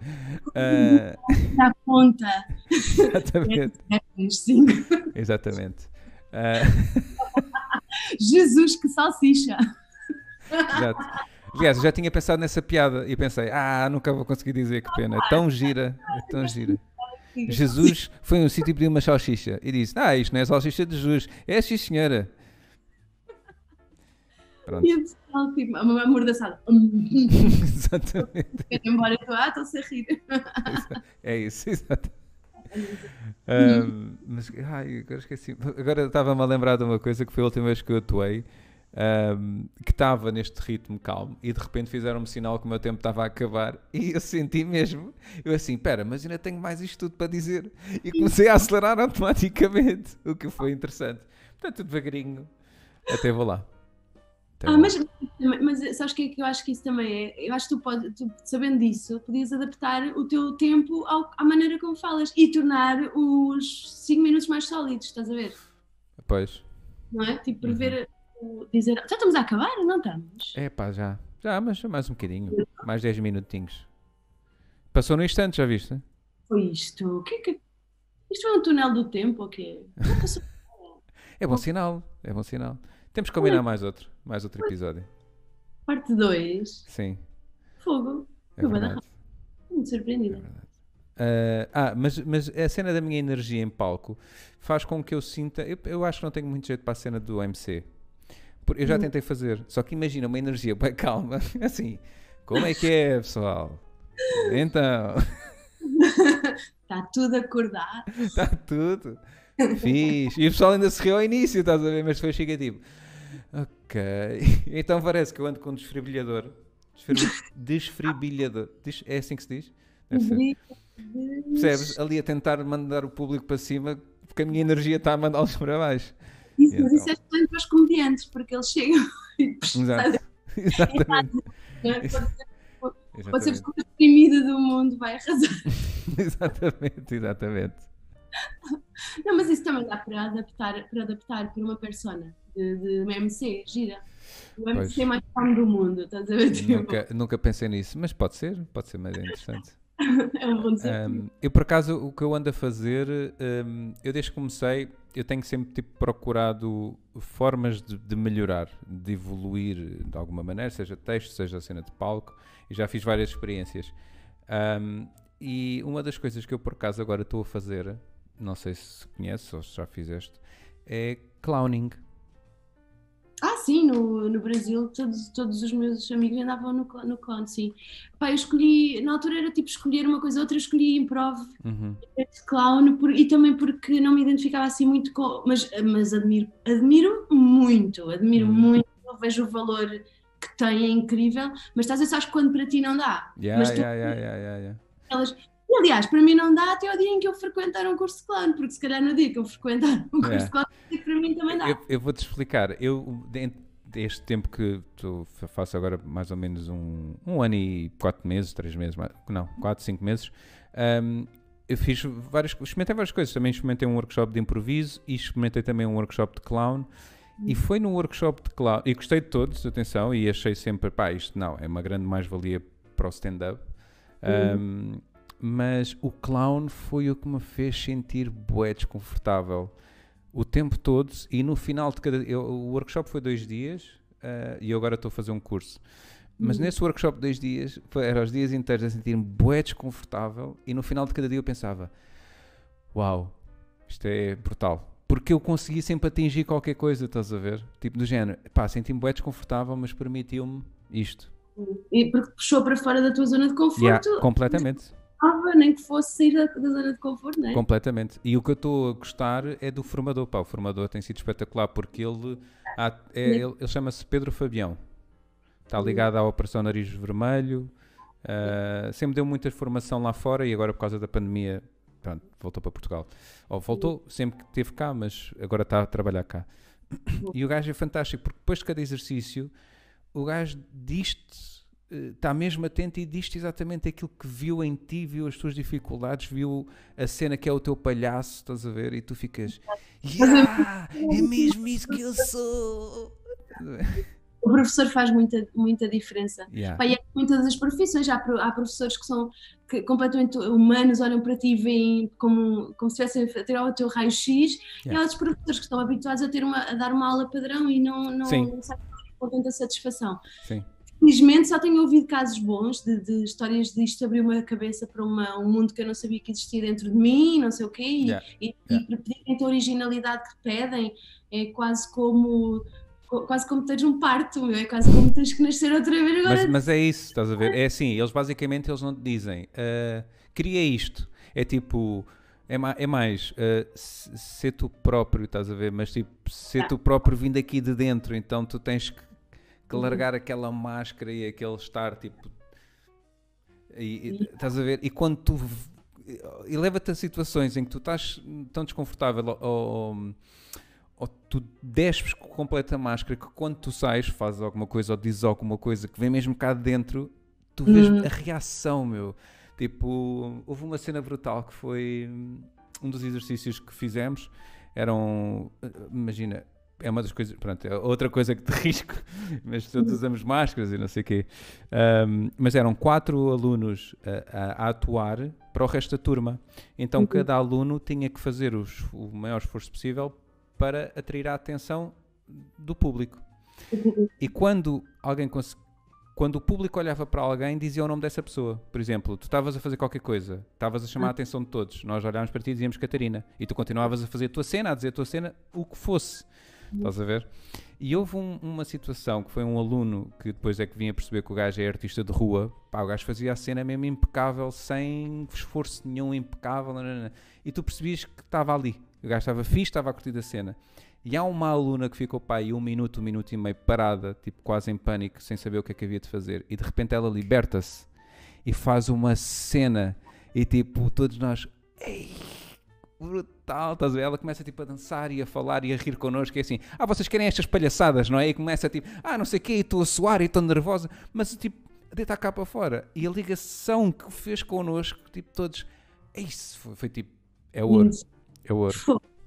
Ah, na ponta. exatamente. É, sim. Exatamente. Ah, Jesus, que salsicha! Exato. Aliás, eu já tinha pensado nessa piada e pensei, ah, nunca vou conseguir dizer que pena. É tão gira, é tão gira. Jesus foi a um sítio e pediu uma salsicha e disse, ah, isto não é salsicha de Jesus, é sim senhora. Pronto. E a pessoa, tipo, amordaçada. Exatamente. Embora e tu, ah, estou-se a rir. É isso, exato. Ahm, mas, ai, agora esqueci. Agora estava-me a lembrar de uma coisa que foi a última vez que eu atuei, ahm, que estava neste ritmo calmo e de repente fizeram-me sinal que o meu tempo estava a acabar e eu senti mesmo, eu assim, pera, mas ainda tenho mais isto tudo para dizer e comecei a acelerar automaticamente, o que foi interessante. Portanto, devagarinho, até vou lá. Até Ah, vou lá. mas, mas sabes o que é que eu acho que isso também é? Eu acho que tu, pode, tu sabendo disso, podias adaptar o teu tempo ao- à maneira como falas e tornar os 5 minutos mais sólidos, estás a ver? Pois, Não é? Tipo, Uhum. prever, o- dizer, já estamos a acabar não estamos? é pá, já, já, mas mais um bocadinho, mais 10 minutinhos. Passou no instante, já viste? Foi isto? Que é que... Isto foi um túnel do tempo ou quê? Passou É bom sinal, é bom sinal. Temos que combinar mais outro, mais outro episódio. parte 2, Sim, fogo. é Eu verdade. Muito surpreendida. Ah, ah, mas, mas a cena da minha energia em palco faz com que eu sinta. Eu, eu acho que não tenho muito jeito para a cena do MC. Eu já tentei fazer, só que imagina uma energia bem calma, assim. Como é que é, pessoal? Então, Está tudo acordado. está tudo. Fiz. E o pessoal ainda se riu ao início, estás a ver? Mas depois chega tipo. Ok. Então parece que eu ando com um desfibrilador. Desfibri- Desfibrilador. Des- É assim que se diz? Percebes? Ali a tentar mandar o público para cima, porque a minha energia está a mandá-los para baixo. Isso, E mas isso é excelente para os comediantes, porque eles chegam e Exato. Exatamente. é? Pode ser- a pessoa mais deprimida do mundo, vai arrasar. Exatamente, exatamente. Não, mas isso também dá para adaptar para, adaptar para uma persona de, de uma MC, gira. O MC Pois. mais calmo do mundo, estás a ver? Tipo, Nunca, nunca pensei nisso, mas pode ser, pode ser mais interessante. é um eu, por acaso, o que eu ando a fazer, um, eu desde que comecei, eu tenho sempre tipo, procurado formas de, de melhorar, de evoluir de alguma maneira, seja texto, seja cena de palco, e já fiz várias experiências. Um, e uma das coisas que eu, por acaso, agora estou a fazer, não sei se conheces ou se já fizeste, é clowning. Sim, no, no Brasil todos, todos os meus amigos andavam no, no clown, sim. Pá, eu escolhi, na altura era tipo escolher uma coisa ou outra, eu escolhi improv Uhum. clown por- e também porque não me identificava assim muito com. Mas, mas admiro, admiro muito, admiro Hum. muito, vejo o valor que tem, é incrível, mas estás a ver, sabes quando para ti não dá. Yeah, mas tu, yeah, yeah, yeah, yeah, yeah. elas, aliás, para mim não dá até ao dia em que eu frequentar um curso de clown, porque se calhar no dia que eu frequentar um curso Yeah. de clown, para mim também dá. Eu, eu vou-te explicar. Eu, deste tempo que tu fa- faço agora mais ou menos um, um ano e quatro meses, três meses, não, quatro, cinco meses, hum, eu fiz várias, experimentei várias coisas. Também experimentei um workshop de improviso e experimentei também um workshop de clown. E foi no workshop de clown, e gostei de todos, atenção, e achei sempre, pá, isto não, é uma grande mais-valia para o stand-up. Hum, mas o clown foi o que me fez sentir bué desconfortável o tempo todo e no final de cada eu- o workshop foi dois dias eh, e eu agora estou a fazer um curso. Mas nesse workshop de dois dias foi, era os dias inteiros a sentir-me bué desconfortável e no final de cada dia eu pensava uau, isto é brutal. Porque eu consegui sempre atingir qualquer coisa, estás a ver? Tipo do género, pá, senti-me bué desconfortável mas permitiu-me isto. E porque puxou para fora da tua zona de conforto, Yeah, completamente dava, nem que fosse sair da, da zona de conforto, não é? Completamente. E o que eu estou a gostar é do formador. Pá, o formador tem sido espetacular porque ele, há- é- ele, ele chama-se Pedro Fabião. Está ligado à Operação Nariz Vermelho. ah, sempre deu muita formação lá fora e agora por causa da pandemia pronto, voltou para Portugal. Ou voltou sempre que esteve cá, mas agora está a trabalhar cá. E o gajo é fantástico porque depois de cada exercício o gajo diz-te está mesmo atento e diz-te exatamente aquilo que viu em ti, viu as tuas dificuldades, viu a cena que é o teu palhaço, estás a ver? E tu ficas, yeah, é mesmo isso que eu sou. O professor faz muita, muita diferença. Yeah. E é como em todas as profissões, há, há professores que são que completamente humanos, olham para ti e veem como, como se estivessem a tirar o teu raio-x, e Yeah. há outros professores que estão habituados a, ter uma, a dar uma aula padrão e não, não, não sabem com tanta satisfação. Sim. Felizmente só tenho ouvido casos bons de, de histórias de isto abriu uma cabeça para uma- um mundo que eu não sabia que existia dentro de mim, não sei o quê, e, Yeah, e, yeah. e a originalidade que pedem é quase como quase como teres um parto, é quase como tens que nascer outra vez agora. Mas, mas é isso, estás a ver? É assim, eles basicamente eles não te dizem, uh, queria isto. É tipo, é, ma é mais uh, ser tu próprio, estás a ver? Mas tipo, ser tu próprio vindo aqui de dentro, então tu tens que, que uhum. largar uhum. aquela máscara e aquele estar tipo. E, e, estás a ver? E quando tu. E leva-te a situações em que tu estás tão desconfortável ou, ou, ou tu despes com completa máscara que quando tu sais, fazes alguma coisa ou dizes alguma coisa que vem mesmo cá de dentro, tu vês uhum. a reação, meu. Tipo, houve uma cena brutal que foi um dos exercícios que fizemos. Eram, imagina, é uma das coisas, pronto, é outra coisa que te risco, mas todos usamos máscaras e não sei o quê. Um, mas eram quatro alunos a, a, atuar para o resto da turma. Então uhum. cada aluno tinha que fazer os, o maior esforço possível para atrair a atenção do público. Uhum. E quando alguém conseguia quando o público olhava para alguém, dizia o nome dessa pessoa. Por exemplo, tu estavas a fazer qualquer coisa, estavas a chamar a atenção de todos, nós olhámos para ti e dizíamos Catarina, e tu continuavas a fazer a tua cena, a dizer a tua cena, o que fosse. Estás a ver? E houve um, uma situação que foi um aluno que depois é que vinha perceber que o gajo é artista de rua. Pá, o gajo fazia a cena mesmo impecável, sem esforço nenhum, impecável. Nanana. E tu percebias que estava ali. O gajo estava fixe, estava a curtir a cena. E há uma aluna que ficou pai um minuto, um minuto e meio parada, tipo quase em pânico, sem saber o que é que havia de fazer. E de repente ela liberta-se e faz uma cena e tipo todos nós, ei, brutal, estás a ver? Ela começa tipo a dançar e a falar e a rir connosco. E é assim, ah, vocês querem estas palhaçadas, não é? E começa tipo, ah, não sei o quê, estou a suar e estou nervosa, mas tipo, deita a capa fora. E a ligação que fez connosco, tipo, todos, é isso, foi, foi tipo, é ouro, é ouro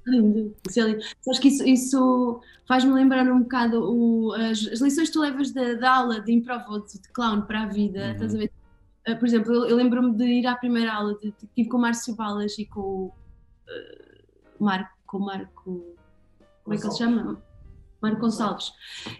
lindo. Sabes que isso, isso faz-me lembrar um bocado o, as, as, lições que tu levas da, da aula de improv de, de, clown para a vida, uhum. estás a ver? Uh, por exemplo, eu, eu lembro-me de ir à primeira aula, de, de, tive com o Márcio Balas e com o Marco, Marco, como é que ele se chama? Marco Gonçalves,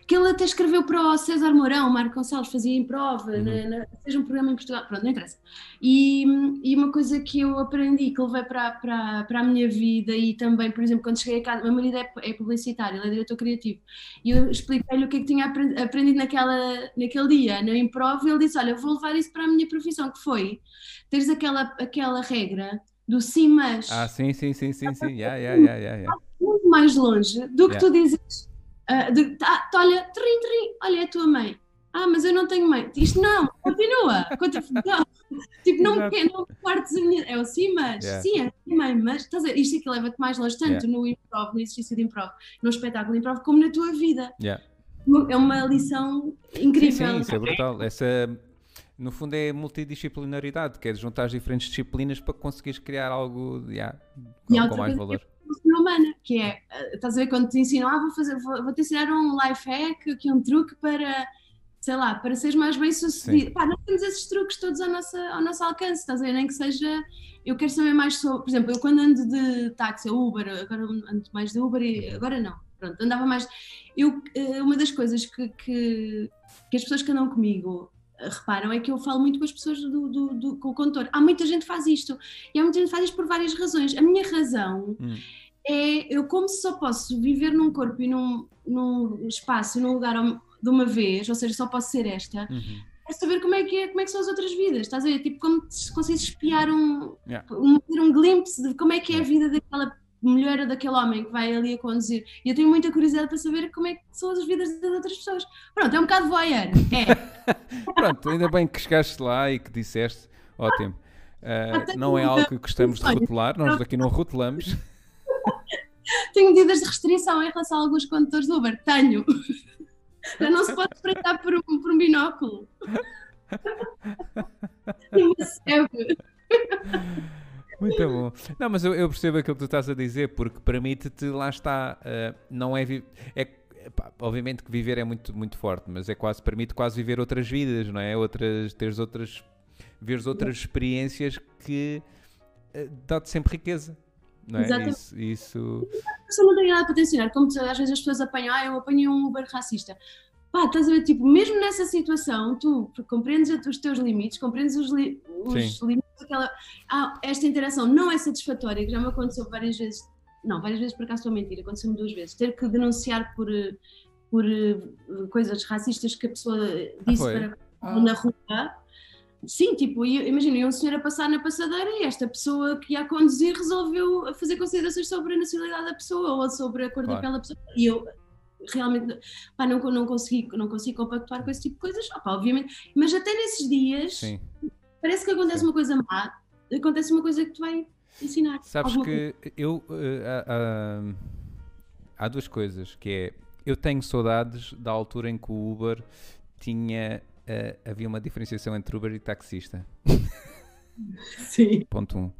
que ele até escreveu para o César Mourão, Marco Gonçalves fazia em prova, uhum. na, na, seja um programa em Portugal, pronto, não interessa. E, e uma coisa que eu aprendi, que levei para, para, para a minha vida e também, por exemplo, quando cheguei a casa, meu marido é, é publicitário, ele é diretor criativo, e eu expliquei-lhe o que é que tinha aprendido naquela, naquele dia, na improv, e ele disse, olha, vou levar isso para a minha profissão, que foi, teres aquela, aquela regra do sim, mas... Ah, sim, sim, sim, sim, sim, yeah, yeah, yeah, yeah, muito mais longe do que tu dizes Uh, de, tá, tá, olha, trim, trim, olha, é a tua mãe. Ah, mas eu não tenho mãe. Isto não, continua. continua. Tipo, não, não partes a minha. É o sim, mas. Sim, é sim, mãe, mas. Estás a? Isto aqui leva-te mais longe, tanto no improv, no exercício de improv, no espetáculo de improv, como na tua vida. É uma lição incrível. Sim, sim, isso é brutal. Essa, no fundo, é multidisciplinaridade, que é juntar as diferentes disciplinas para conseguires criar algo yeah, com, com mais valor. humana, que é, eh, estás a ver, quando te ensinam, ah, vou, fazer, vou, vou te ensinar um life hack, aqui um truque para, sei lá, para seres mais bem sucedido. Pá, nós temos esses truques todos ao nosso, ao nosso alcance, estás a ver, nem que seja, eu quero saber mais sobre, por exemplo, eu quando ando de táxi ou Uber, agora ando mais de Uber e agora não, pronto, andava mais, eu, eh, uma das coisas que, que, que as pessoas que andam comigo reparam é que eu falo muito com as pessoas do, do, do, com o condutor. Há muita gente que faz isto e há muita gente que faz isto por várias razões. A minha razão hum é eu como só posso viver num corpo e num, num espaço, num lugar de uma vez, ou seja, só posso ser esta, uhum. é saber como é, que é, como é que são as outras vidas, estás a ver? Tipo, como se consegues espiar um, yeah. um, um glimpse de como é que é a vida daquela mulher ou daquele homem que vai ali a conduzir. E eu tenho muita curiosidade para saber como é que são as vidas das outras pessoas. Pronto, é um bocado voyeur. É. Pronto, ainda bem que chegaste lá e que disseste, ótimo. Uh, não é algo que gostamos de rotular, nós aqui não rotulamos. Tenho medidas de restrição em relação a alguns condutores de Uber. Tenho. Já não se pode espreitar por um, por um binóculo. Muito bom. Não, mas eu, eu, percebo aquilo que tu estás a dizer, porque permite-te, lá está, uh, não é, é pá, obviamente que viver é muito, muito forte, mas é quase, permite quase viver outras vidas, não é? Outras, teres outras, veres outras experiências que uh, dá-te sempre riqueza. Não é? Exatamente. Isso, isso... Não tem nada para como às vezes as pessoas apanham, ah, eu apanhei um Uber racista. Pá, estás a ver, tipo, mesmo nessa situação, tu compreendes os teus limites, compreendes os, li os limites daquela. Ah, esta interação não é satisfatória, que já me aconteceu várias vezes, não, várias vezes por acaso estou a mentir, aconteceu-me duas vezes, ter que denunciar por, por uh, coisas racistas que a pessoa disse foi? para Ah. na rua. Sim, tipo, imagina, ia um senhor a passar na passadeira e esta pessoa que ia a conduzir resolveu fazer considerações sobre a nacionalidade da pessoa ou sobre a cor Claro. daquela pessoa. E eu realmente pá, não, não, consegui, não consegui compactuar com esse tipo de coisas, Opá, obviamente. Mas até nesses dias, Sim. parece que acontece Sim. uma coisa má, acontece uma coisa que te vai ensinar. Sabes que eu. eh, há- há- há duas coisas, que é. Eu tenho saudades da altura em que o Uber tinha. eh, havia uma diferenciação entre Uber e taxista. coisa. Sim, Ponto 1. Um.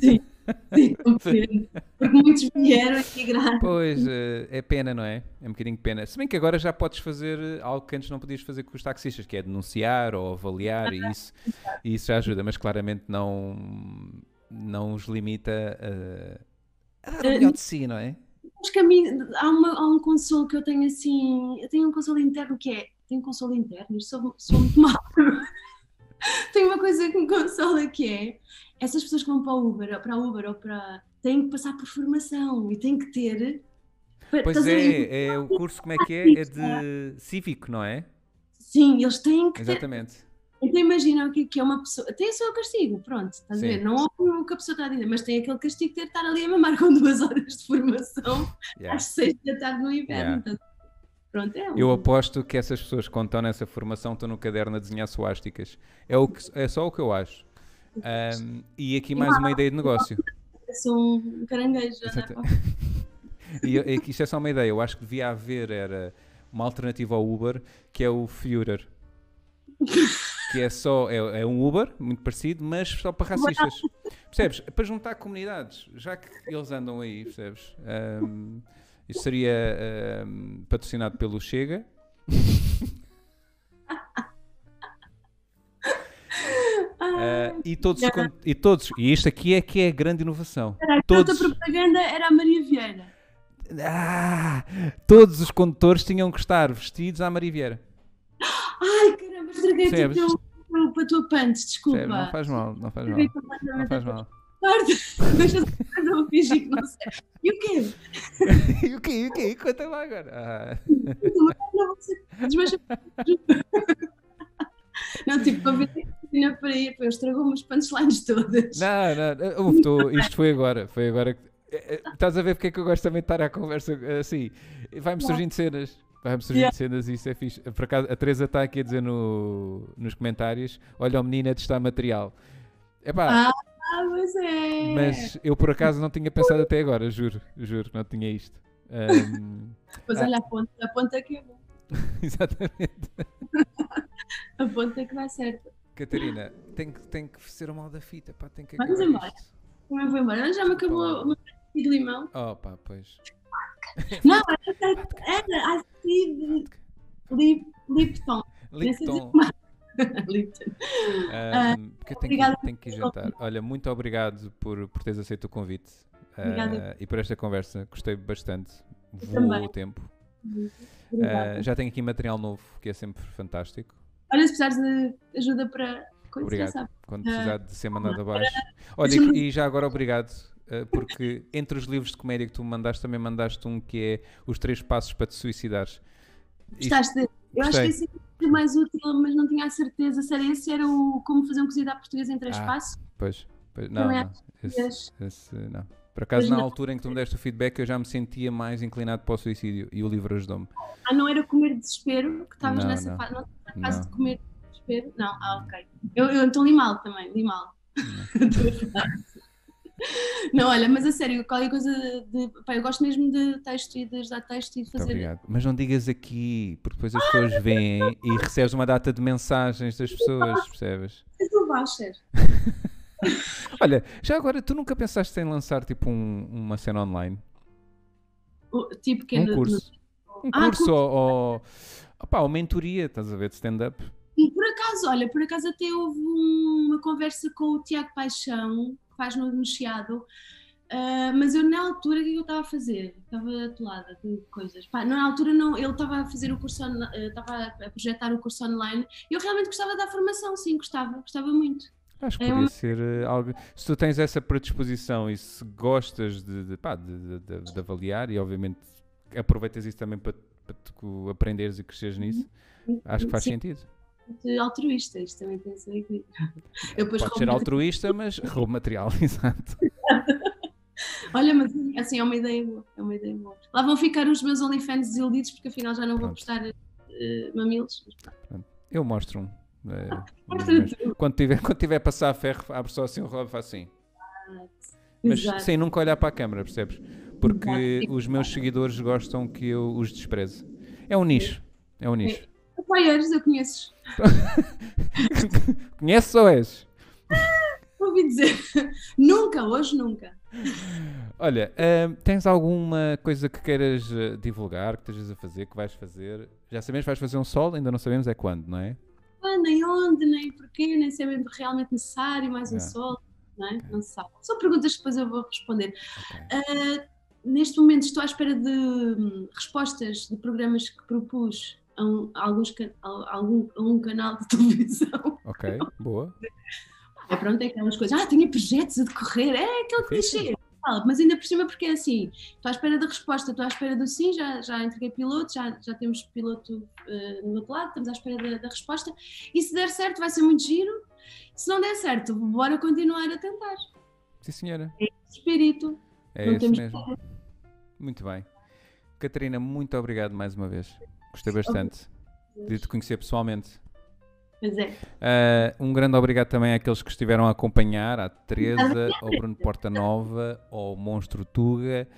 sim, compreendo. Porque muitos vieram emigrar. Pois, eh, é pena, não é? É um bocadinho pena. Se bem que agora já podes fazer eh, algo que antes não podias fazer com os taxistas, que é denunciar ou avaliar, e isso, e isso já ajuda, mas claramente não, não os limita a, a dar o melhor de si, não é? Acho que há, uma- há um consolo que eu tenho assim, eu tenho um consolo interno que é, tenho um consolo interno, sou, sou muito mal. tenho uma coisa que me consola que é, essas pessoas que vão para o Uber, para a Uber ou para, têm que passar por formação e têm que ter... Pois é, é o curso, como é que é? É de cívico, não é? Sim, eles têm que ter, Exatamente. então imagina o que é que é uma pessoa, tem o seu castigo, pronto, estás Sim. a ver, não ouve o que a pessoa está a dizer, mas tem aquele castigo de ter de estar ali a mamar com duas horas de formação Yeah. às seis da tarde no inverno, Yeah. Pronto, é um... Eu aposto que essas pessoas, quando estão nessa formação, estão no caderno a desenhar suásticas. É, o que, é só o que eu acho. Ahm, e aqui mais uma ideia de negócio. sou um caranguejo. para- E, e isto é só uma ideia. Eu acho que devia haver era uma alternativa ao Uber, que é o Führer. Que é só, é, é um Uber, muito parecido, mas só para racistas. Percebes? Para juntar comunidades, já que eles andam aí, percebes? Isso seria ahm, patrocinado pelo Chega. Ah, e, todos, os con- e todos, e isto aqui é que é a grande inovação. Era a Todos, propaganda era a Maria Vieira. ah, todos os condutores tinham que estar vestidos à Maria Vieira. Ai, caramba, estraguei o teu, para a tua pants, desculpa. Percebe? Não faz mal, não faz mal. Não faz mal. Deixa eu fingir que não sei. E o quê? e o quê? E o quê? Conta lá agora. Ah, Não, tipo, convidei a Cristina para ir, eu estragou-me as punchlines todas. não, não, tô- isto foi agora. Foi agora que. eh, eh, Estás a ver porque é que eu gosto também de estar à conversa assim? Vai-me surgindo cenas. Vai-me surgindo Yeah. cenas e isso é fixe. Por acaso, a Teresa está aqui a dizer no, nos comentários: Olha, o menino é de estar material. Epá, Ah, pois é. mas eu por acaso não tinha pensado até agora, juro, juro, não tinha isto. Pois ah. olha, a ponta, a ponta que é bom. exatamente. A ponta que dá certo. Catarina, tem que, tem que ser o mal da fita, pá, tem que Vamos embora. isto. Vou embora. Já me acabou o meu de limão. Oh pá, pois. Não, era, era assim, Lip, Lipton. Lipton. Lipton. Ahm, porque eu tenho que, obrigada tenho que ir jantar. Olha, muito obrigado por, por teres aceito o convite ah, Obrigada. e por esta conversa. Gostei bastante. Voou o tempo. Ah, já tenho aqui material novo, que é sempre fantástico. Olha, se precisares de ajuda para Obrigado. sabe. Quando precisar de ser mandado abaixo. Olha, e, já agora obrigado, ah, porque entre os livros de comédia que tu me mandaste, também mandaste um que é Os Três Passos para Te Suicidares. Gostaste dele? Eu acho que esse é o mais útil, mas não tinha a certeza se era esse, era o Como Fazer um Cozido à Portuguesa em Três Ah. Passos. Pois, pois, não, não. acho Esse, esse não. Por acaso, na altura em que tu me deste o feedback, eu já me sentia mais inclinado para o suicídio e o livro ajudou-me. Ah, não era comer de desespero, que estavas nessa não. fase, não fase de comer de desespero? Não, ah, ok. Eu, eu então li mal também, li mal. não, olha, mas a sério, qualquer coisa de. Pá, eu gosto mesmo de texto e de ajudar texto e de Muito fazer. obrigado. Mas não digas aqui, porque depois as pessoas veem e recebes uma data de mensagens das pessoas, percebes? És um voucher. Olha, já agora, tu nunca pensaste em lançar tipo um- uma cena online? O- Tipo que é Um no- curso? Um Ah, curso ou, ou, opá, ou mentoria, estás a ver, de stand-up? E por acaso, olha, por acaso até houve um- uma conversa com o Tiago Paixão, que faz no, no Chiado, ah, mas eu na altura o que é que eu estava a fazer? Estava atolada de coisas. Pá, na altura não, ele estava a fazer o curso, ah, estava a projetar o curso online e eu realmente gostava da formação, sim, gostava, gostava muito. Acho que É poderia uma- ser eh, algo. Se tu tens essa predisposição e se gostas de, de, pá, de, de- avaliar, e obviamente aproveitas isso também para, para tu aprenderes e cresceres nisso, acho que faz Sim, sentido. altruísta, isto também tem seu equilíbrio. Eu depois Pode ser altruísta, mas roubo material, exato. Olha, mas assim, é uma ideia boa, é uma ideia boa. Lá vão ficar os meus OnlyFans desiludidos porque afinal já não vou Pronto. postar eh, mamilos. Mas. Eu mostro um. Mas tudo. quando tiver, quando tiver a passar a ferro, abre só assim o rolo e faz assim. Mas Exato. sem nunca olhar para a câmera, percebes? Porque Exato. os meus seguidores gostam que eu os despreze. É um nicho. É um nicho. Apoieiros, eu conheço. Conheces ou és? Ouvi dizer. nunca, hoje nunca. Olha, ahm, tens alguma coisa que queiras eh, divulgar, que estejas a fazer, que vais fazer? Já sabemos que vais fazer um sol, ainda não sabemos é quando, não é? Nem onde, nem porquê, nem se é mesmo realmente necessário, mais um É. sol, não é? Não se sabe. São perguntas que depois eu vou responder. Ok. Ah, neste momento estou à espera de hum, respostas de programas que propus a, um, a alguns, a, algum, a um canal de televisão. Ok, boa. É pronto, é aquelas coisas. Ah, tinha projetos a decorrer, é aquele clichê. Mas ainda por cima, porque é assim: estou à espera da resposta, estou à espera do sim, já, já entreguei piloto, já, já temos piloto eh, no outro lado, estamos à espera da, da resposta. E se der certo, vai ser muito giro. Se não der certo, bora continuar a tentar. Sim, senhora. Espírito. É não temos mesmo. Muito bem. Catarina, muito obrigado mais uma vez. Gostei bastante de te conhecer pessoalmente. Pois é. Ah, um grande obrigado também àqueles que estiveram a acompanhar, à Teresa, ao Bruno Portanova, ao Monstro Tuga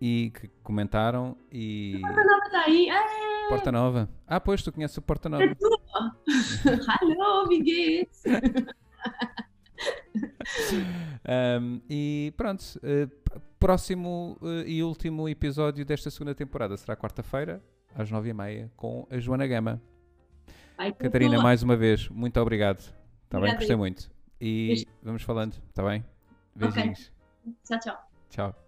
e que comentaram e Está aí. Ah, Porta Nova. Ah, pois tu conheces o Porta Nova. Hello, amiguetes. Um, e pronto, p- próximo eh, e último episódio desta segunda temporada será quarta-feira, às nove e meia, com a Joana Gama. Ai, Catarina, mais uma vez, muito obrigado. Está bem? Gostei muito. E vamos falando, está bem? Beijinhos. Tchau, tchau. Tchau.